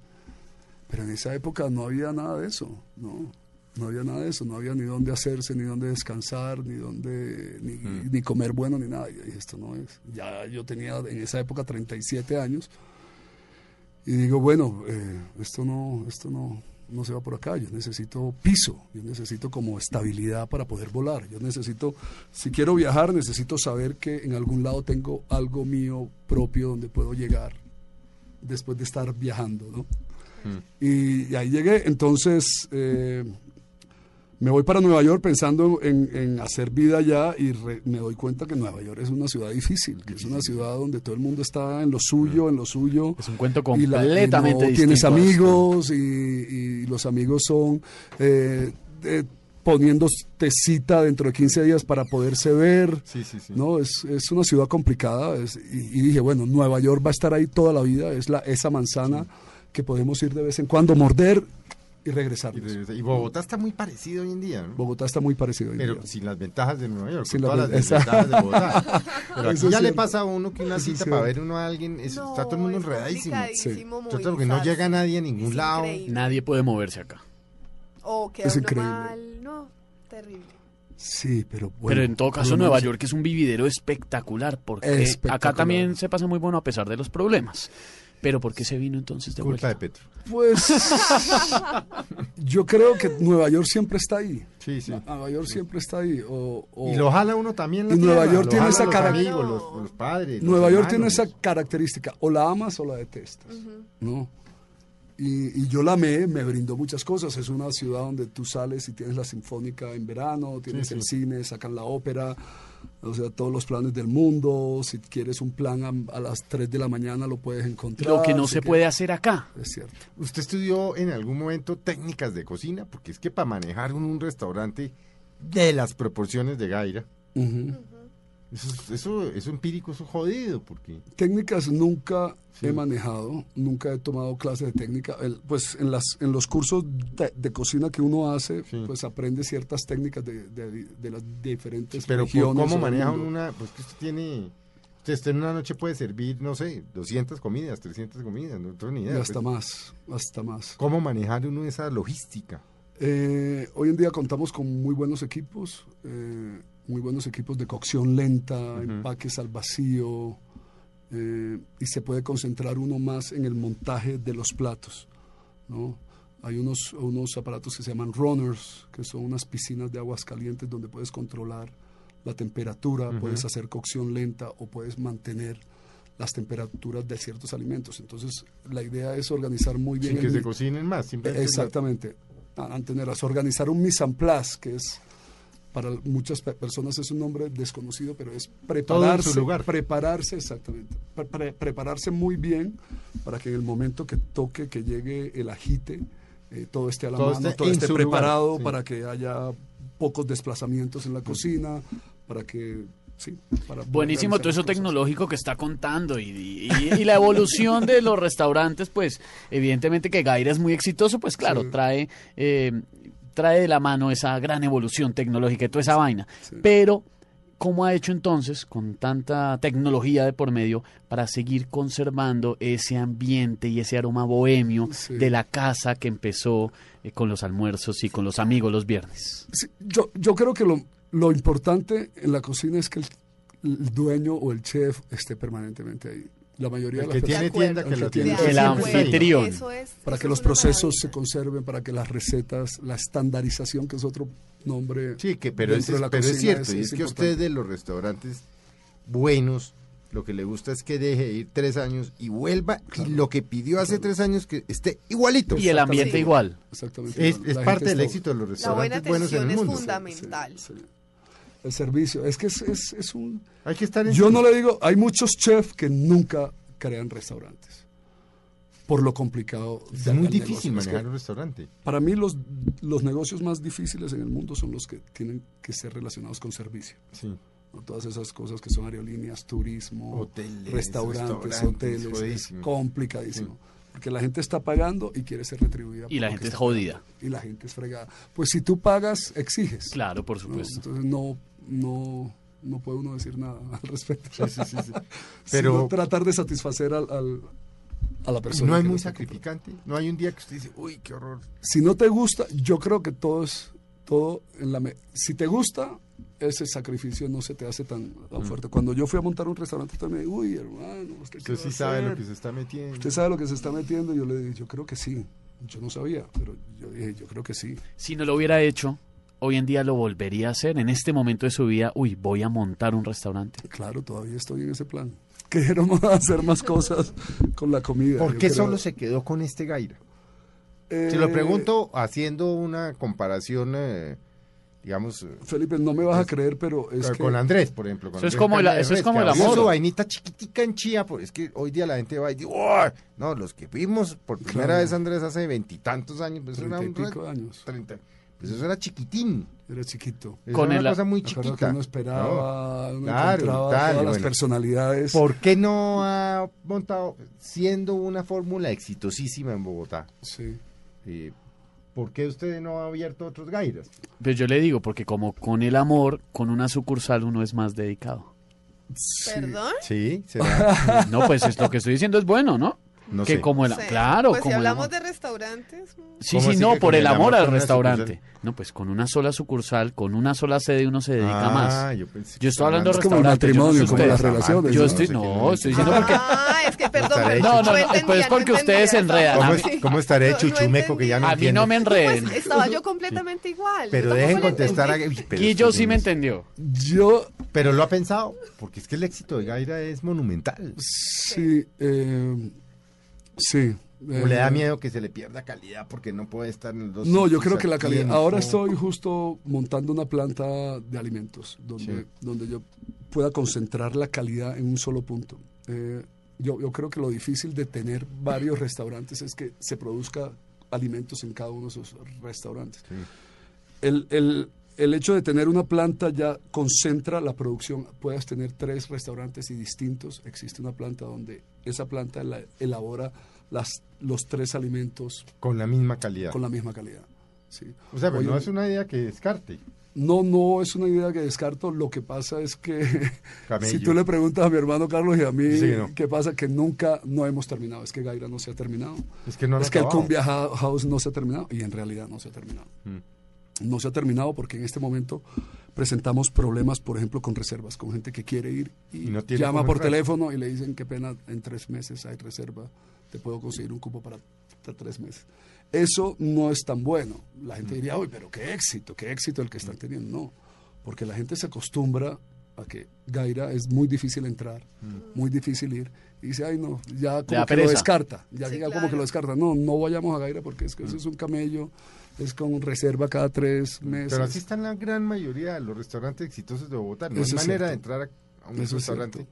pero en esa época no había nada de eso, ¿no? No había nada de eso, no había ni dónde hacerse, ni dónde descansar, ni dónde, ni, ni comer bueno, ni nada. Y yo dije, esto no es. Ya yo tenía en esa época 37 años y digo, bueno, eh, esto no, esto no, no se va por acá. Yo necesito piso, yo necesito como estabilidad para poder volar. Yo necesito, si quiero viajar, necesito saber que en algún lado tengo algo mío propio donde puedo llegar después de estar viajando, ¿no? Y, y ahí llegué, entonces eh, me voy para Nueva York pensando en, en hacer vida allá y re- me doy cuenta que Nueva York es una ciudad difícil, que es una ciudad donde todo el mundo está en lo suyo, en lo suyo. Es un cuento Y la- y completamente no distinto. Tienes amigos y, y los amigos son eh, eh, poniéndote cita dentro de 15 días para poderse ver. Sí, sí, sí. No, es, es una ciudad complicada es- y, y dije, bueno, Nueva York va a estar ahí toda la vida, es la, esa manzana que podemos ir de vez en cuando, morder y regresar. Y, regresa- y Bogotá está muy parecido hoy en día, ¿no? Bogotá está muy parecido. hoy en Pero día. sin las ventajas de Nueva York, Sin con las todas las ven- desventajas de Bogotá. Pero aquí Eso ya le pasa a uno que una Eso cita para cierto. ver uno a alguien, es- No, está todo el mundo enredadísimo. complicadísimo Yo creo que no llega nadie a ningún Es lado. increíble. Nadie puede moverse acá. O queda Es increíble. mal. No, terrible. Sí, pero bueno. Pero en todo caso, Nueva York es un vividero espectacular, porque acá Espectacular. también se pasa muy bueno a pesar de los problemas. Pero ¿por qué se vino entonces de Culpa de vuelta? Petro. Pues yo creo que Nueva York siempre está ahí. Sí, sí. Nueva York siempre está ahí. O, o- Y lo jala uno también. la Y Nueva York lo tiene esa los cara- amigos, los, los padres. los Nueva York tiene esa característica, o la amas o la detestas, ¿no? Y, y yo la amé, me brindó muchas cosas. Es una ciudad donde tú sales y tienes la sinfónica en verano, tienes Sí, el sí. cine, sacan la ópera, o sea, todos los planes del mundo. Si quieres un plan a, a las 3 de la mañana lo puedes encontrar. Lo que no se puede hacer acá. Es cierto. ¿Usted estudió en algún momento técnicas de cocina? Porque es que para manejar un, un restaurante de las proporciones de Gaira. Eso, es- eso, eso empírico, eso es jodido, porque... Técnicas nunca Sí. he manejado, nunca he tomado clases de técnica. El- pues en, las, en los cursos de, de cocina que uno hace, Sí. pues aprende ciertas técnicas de, de- de las diferentes Pero regiones. ¿cómo maneja una...? Pues que usted tiene... Usted, usted en una noche puede servir, no sé, 200 comidas, 300 comidas, no tengo ni idea. Y hasta pues. más, hasta más. ¿Cómo manejar uno esa logística? Eh, hoy en día contamos con muy buenos equipos, eh, muy buenos equipos de cocción lenta, empaques al vacío, eh, y se puede concentrar uno más en el montaje de los platos. ¿no? Hay unos, unos aparatos que se llaman runners, que son unas piscinas de aguas calientes donde puedes controlar la temperatura, puedes hacer cocción lenta o puedes mantener las temperaturas de ciertos alimentos. Entonces, la idea es organizar muy bien Sin que el se cocinen más, simplemente... Exactamente. A- Anteneras, organizar un mise en place, que es para muchas pe- personas es un nombre desconocido, pero es prepararse, lugar. prepararse exactamente, pre- pre- prepararse muy bien para que en el momento que toque, que llegue el ajite, eh, todo esté a la Todo mano, esté todo esté lugar, preparado sí. para que haya pocos desplazamientos en la cocina, para que sí, Buenísimo todo eso cosas. tecnológico que está contando y, y- y la evolución de los restaurantes, pues evidentemente que Gaira es muy exitoso, pues claro, Sí. trae, eh, trae de la mano esa gran evolución tecnológica y toda esa vaina. Sí. Pero, ¿cómo ha hecho entonces, con tanta tecnología de por medio, para seguir conservando ese ambiente y ese aroma bohemio Sí. de la casa que empezó eh, con los almuerzos y con los amigos los viernes? Sí, yo, yo creo que lo, lo importante en la cocina es que el, el dueño o el chef esté permanentemente ahí. La mayoría El de que las tiene tienda, el que la tiene- tienda El anfitrión. Eso es, para eso que es los procesos se conserven, para que las recetas, la estandarización, que es otro nombre. Sí, que, pero, es, dentro de la pero es cierto, y es, que a importante. usted de los restaurantes buenos, lo que le gusta es que deje de ir tres años y vuelva, y lo que pidió hace tres años que esté igualito. Y el ambiente Sí. igual. Exactamente. Es, igual. es parte del éxito de los restaurantes buenos en atención el es mundo. fundamental. Sí. El servicio. Es que es, es- es un. Hay que estar en Yo no le digo. Hay muchos chefs que nunca crean restaurantes. Por lo complicado. Es muy difícil negocio. Es que manejar un restaurante. Para mí, los, los negocios más difíciles en el mundo son los que tienen que ser relacionados con servicio. Sí. ¿no? Todas esas cosas que son aerolíneas, turismo, Hoteles, restaurantes, restaurantes, hoteles. Complicadísimo. Porque la gente está pagando y quiere ser retribuida. Y la gente es jodida. pagando. Y la gente es fregada. Pues si tú pagas, exiges. Claro, por ¿no? supuesto. Entonces no, no, no puede uno decir nada al respecto. Sí, sí, sí, sí. Pero tratar de satisfacer al, al- a la persona. No es muy sacrificante. No hay un día que usted dice, uy, qué horror. Si no te gusta, yo creo que todo es todo en la me- si te gusta ese sacrificio no se te hace tan, tan Mm. fuerte. Cuando yo fui a montar un restaurante también, uy, hermano, usted, qué Usted sí sabe lo que se está metiendo. Usted sabe lo que se está metiendo. Yo le dije, yo creo que sí. Yo no sabía, pero yo dije, yo creo que sí. Si no lo hubiera hecho, hoy en día lo volvería a hacer. En este momento de su vida, uy, voy a montar un restaurante. Claro, todavía estoy en ese plan. Queremos hacer más cosas con la comida. ¿Por qué creo- solo se quedó con este Gaira? Eh, Se lo pregunto haciendo una comparación, eh, digamos, eh, Felipe, no me vas a creer, pero es que con Andrés, por ejemplo. con Eso es Andrés como el- Carne de eso es como el amor. su vainita chiquitica en Chía, porque es que hoy día la gente va y dice, "Uy", no, los que vimos por primera Claro. vez Andrés hace veintitantos años, pues eso treinta y pico años. 30, pues eso era chiquitín. Era chiquito. Eso Con era el- una cosa muy chiquita. uno esperaba, uno Claro, encontraba tal, todas las personalidades. ¿Por qué no ha montado, siendo una fórmula exitosísima en Bogotá? Sí. eh, ¿Por qué usted no ha abierto otros Gairas? Pero yo le digo, porque como con el amor, con una sucursal uno es más dedicado. Sí. ¿Perdón? Sí, será. No, pues es lo que estoy diciendo es bueno, ¿no? No que sé. como el Sí. claro, Pues si como el hablamos de restaurantes, Sí, ¿Cómo sí, no, por el amor amor al restaurante. sucursal? No, pues con una sola sucursal, con una sola sede uno se dedica Ah, más. yo pensé Yo estoy hablando de Es como el restaurantes, yo no sé matrimonio, como ustedes. las relaciones. Yo ¿no? estoy, no, es. estoy diciendo porque Ah, es que perdón. No, no, no, pues es porque ustedes se enredan. ¿Cómo, es- cómo estaré No, hecho no chumeco que ya no a mí no me enreden. Pues estaba yo completamente igual. Pero Yo dejen contestar a... Guillo esto sí me entendió. Yo, Pero lo ha pensado, porque es que el éxito de Gaira es monumental. sí, eh, sí. ¿O le da eh, miedo que se le pierda calidad porque no puede estar en los dos No, yo creo que la calidad. tiempo? Ahora estoy justo montando una planta de alimentos donde, Sí. donde yo pueda concentrar la calidad en un solo punto. Eh, yo, yo creo que lo difícil de tener varios restaurantes es que se produzca alimentos en cada uno de esos restaurantes. Sí. El, el- el hecho de tener una planta ya concentra la producción. Puedas tener tres restaurantes y distintos. Existe una planta donde esa planta la- elabora las, los tres alimentos Con la misma calidad. con la misma calidad. Sí. O sea, pero no es una idea que descarte. no, no es una idea que descarto. Lo que pasa es que si tú le preguntas a mi hermano Carlos y a mí no. qué pasa, que nunca no hemos terminado. Es que Gaira no se ha terminado. Es que no es que el. Cumbia House no se ha terminado y en realidad no se ha terminado. Mm. No se ha terminado porque en este momento presentamos problemas, por ejemplo, con reservas, con gente que quiere ir y, Y no tiene llama por teléfono y le dicen qué pena, en tres meses hay reserva, te puedo conseguir un cupo para tres meses. Eso no es tan bueno. La Mm. gente diría, uy, pero qué éxito, qué éxito el que están teniendo. No, porque la gente se acostumbra a que Gaira es muy difícil entrar, Mm. muy difícil ir, y dice, ay, no, ya como que lo descarta, ya, Sí, ya como que lo descarta. No, no vayamos a Gaira porque es que Mm. eso es un camello, es con reserva cada tres meses. Pero así están la gran mayoría de los restaurantes exitosos de Bogotá. No Eso hay manera de entrar a, un Eso restaurante.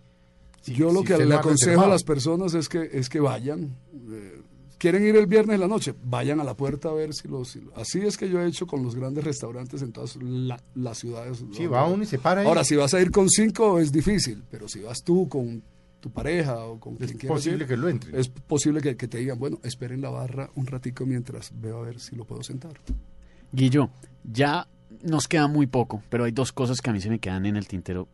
si- Yo lo si que le aconsejo a las personas es que, es que vayan. eh, ¿Quieren ir el viernes en la noche? Vayan a la puerta a ver si los... si- así es que yo he hecho con los grandes restaurantes en todas la- las ciudades. Sí, va uno y se para ahí. Ahora, si vas a ir con cinco es difícil, pero si vas tú con tu pareja o con es quien quieras posible ir, que lo entre. es posible que, que te digan, bueno, esperen la barra un ratico mientras veo a ver si lo puedo sentar. Guillo, ya nos queda muy poco, pero hay dos cosas que a mí se me quedan en el tintero.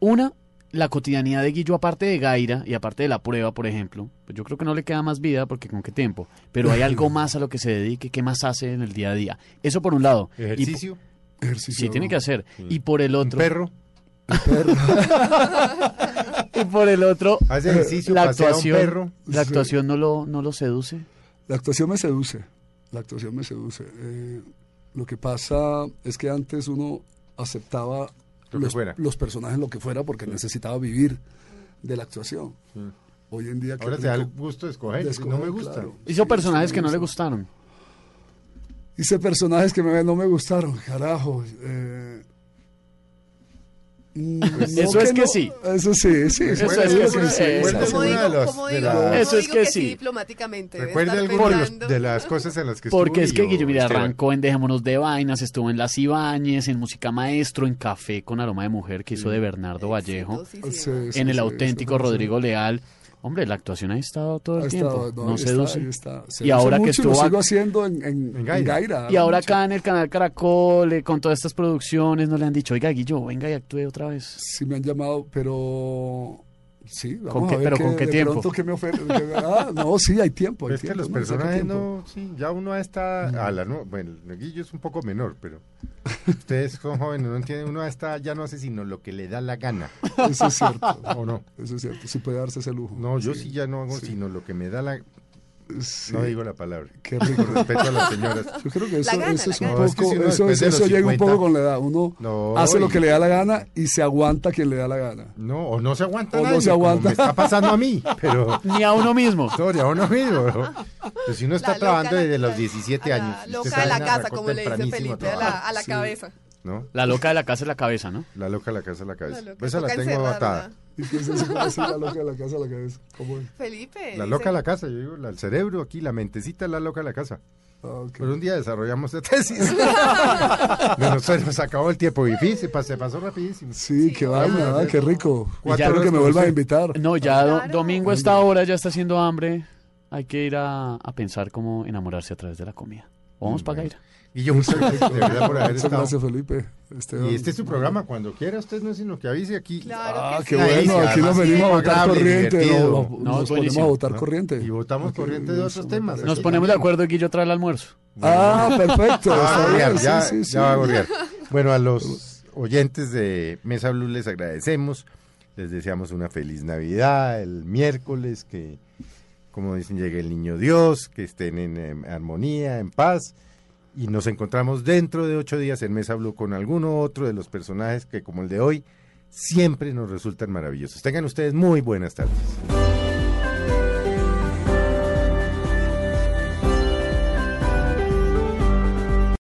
Una, la cotidianidad de Guillo, aparte de Gaira y aparte de la prueba, por ejemplo, pues yo creo que no le queda más vida porque con qué tiempo, pero hay algo más a lo que se dedique, qué más hace en el día a día. Eso por un lado. Y po- Ejercicio, Ejercicio. sí, tiene que hacer. Y por el un otro, perro. y por el otro, Hace ejercicio, la un actuación, perro. la actuación no lo, no lo seduce. La actuación me seduce, la actuación me seduce. Eh, lo que pasa es que antes uno aceptaba Lo que los, fuera. los personajes lo que fuera porque necesitaba vivir de la actuación. Hoy en día... Ahora te da el gusto de escoger. de no me gusta. claro. Hizo personajes que no le gustaron. Hice personajes que me, no me gustaron, carajo. eh, mm, Eso es que no, sí. Eso sí, sí. Eso es que sí, Eso es que que sí. diplomáticamente. Recuerde alguno de, las cosas en las que Porque es que Guillermo arrancó en Dejémonos de Vainas, estuvo en Las Ibáñez, en Música Maestro, en Café con Aroma de Mujer, que hizo de Bernardo Vallejo, Exitosísimo. Sí, sí, en El sí, auténtico Rodrigo Leal. Hombre, la actuación ha estado todo el Ahí tiempo, está, no, está, seduce. ahí está. Se Y ahora que y lo estuvo sigo ac- haciendo en, en, En en Gaira. Gaira. Y ahora mucho. acá en el canal Caracol, eh, con todas estas producciones, no le han dicho, oiga, Guillo, venga y actúe otra vez. Sí me han llamado, pero... Sí, vamos ¿Con a qué- ver pero qué- con qué de tiempo? pronto que me que- ah, no, sí, hay tiempo. hay Es que los ¿no? Personajes no, sí, ya uno está a la no, bueno, el Guillo es un poco menor, pero ustedes son jóvenes, no entienden, uno está ya no hace sino lo que le da la gana, Eso es cierto. ¿o no? Eso es cierto. Sí puede darse ese lujo. No, yo sí, ya no hago sí. sino lo que me da la Sí, no digo la palabra. Qué rico. Con respeto a las señoras. Yo creo que eso, La gana, eso es un gana. No, es que poco, si eso, eso los llega un 50, poco con la edad. Uno No, hace lo que le da la gana y se aguanta quien le da la gana. No, o no se aguanta O no nadie, se como aguanta. me está pasando a mí, pero Ni a uno mismo. historia, uno mismo. ¿no? Pues si uno está trabajando desde los la- 17 a la años. loca de la a casa, como le dice a Felipe, a la, a la Sí. cabeza. ¿No? La loca de la casa es la cabeza, ¿no? La loca de la casa de la La cabeza. loca, Esa la tengo atada. ¿Y qué es eso? ¿Cómo así la loca de la casa la cabeza? ¿Cómo es? Felipe. La dice- loca de la casa, yo digo, la- el cerebro aquí, la mentecita es la loca de la casa. Ah, ok. Pero un día desarrollamos esta tesis. Bueno, se nos acabó el tiempo difícil, se pasó rapidísimo. Sí, qué vaina, ah, qué rico. Cuatro Espero que me con vuelva a invitar. No, ya do- domingo a esta hora ya está haciendo hambre. Hay que ir a, a pensar cómo enamorarse a través de la comida. Vamos para Bueno. Gaira. Y yo muchas gracias de verdad por haber Muchas estado. gracias, Felipe. Y este es su programa, cuando quiera usted no es sino que avise aquí. Claro Ah, que qué bueno, aquí nos venimos a votar corriente. No, No, nos ponemos a votar ¿no? corriente. Y votamos corriente de otros temas. Nos ponemos de acuerdo y Guillo trae el almuerzo. Ah, perfecto. Ya va a está gorrear, bien, ya, sí, sí, ya va a sí. gorrear. Bueno, a los oyentes de Mesa Blue les agradecemos. Les deseamos una feliz Navidad el miércoles, que, como dicen, llegue el niño Dios, que estén en armonía, en paz. Y nos encontramos dentro de ocho días en Mesa Blue con alguno otro de los personajes que, como el de hoy, siempre nos resultan maravillosos. Tengan ustedes muy buenas tardes.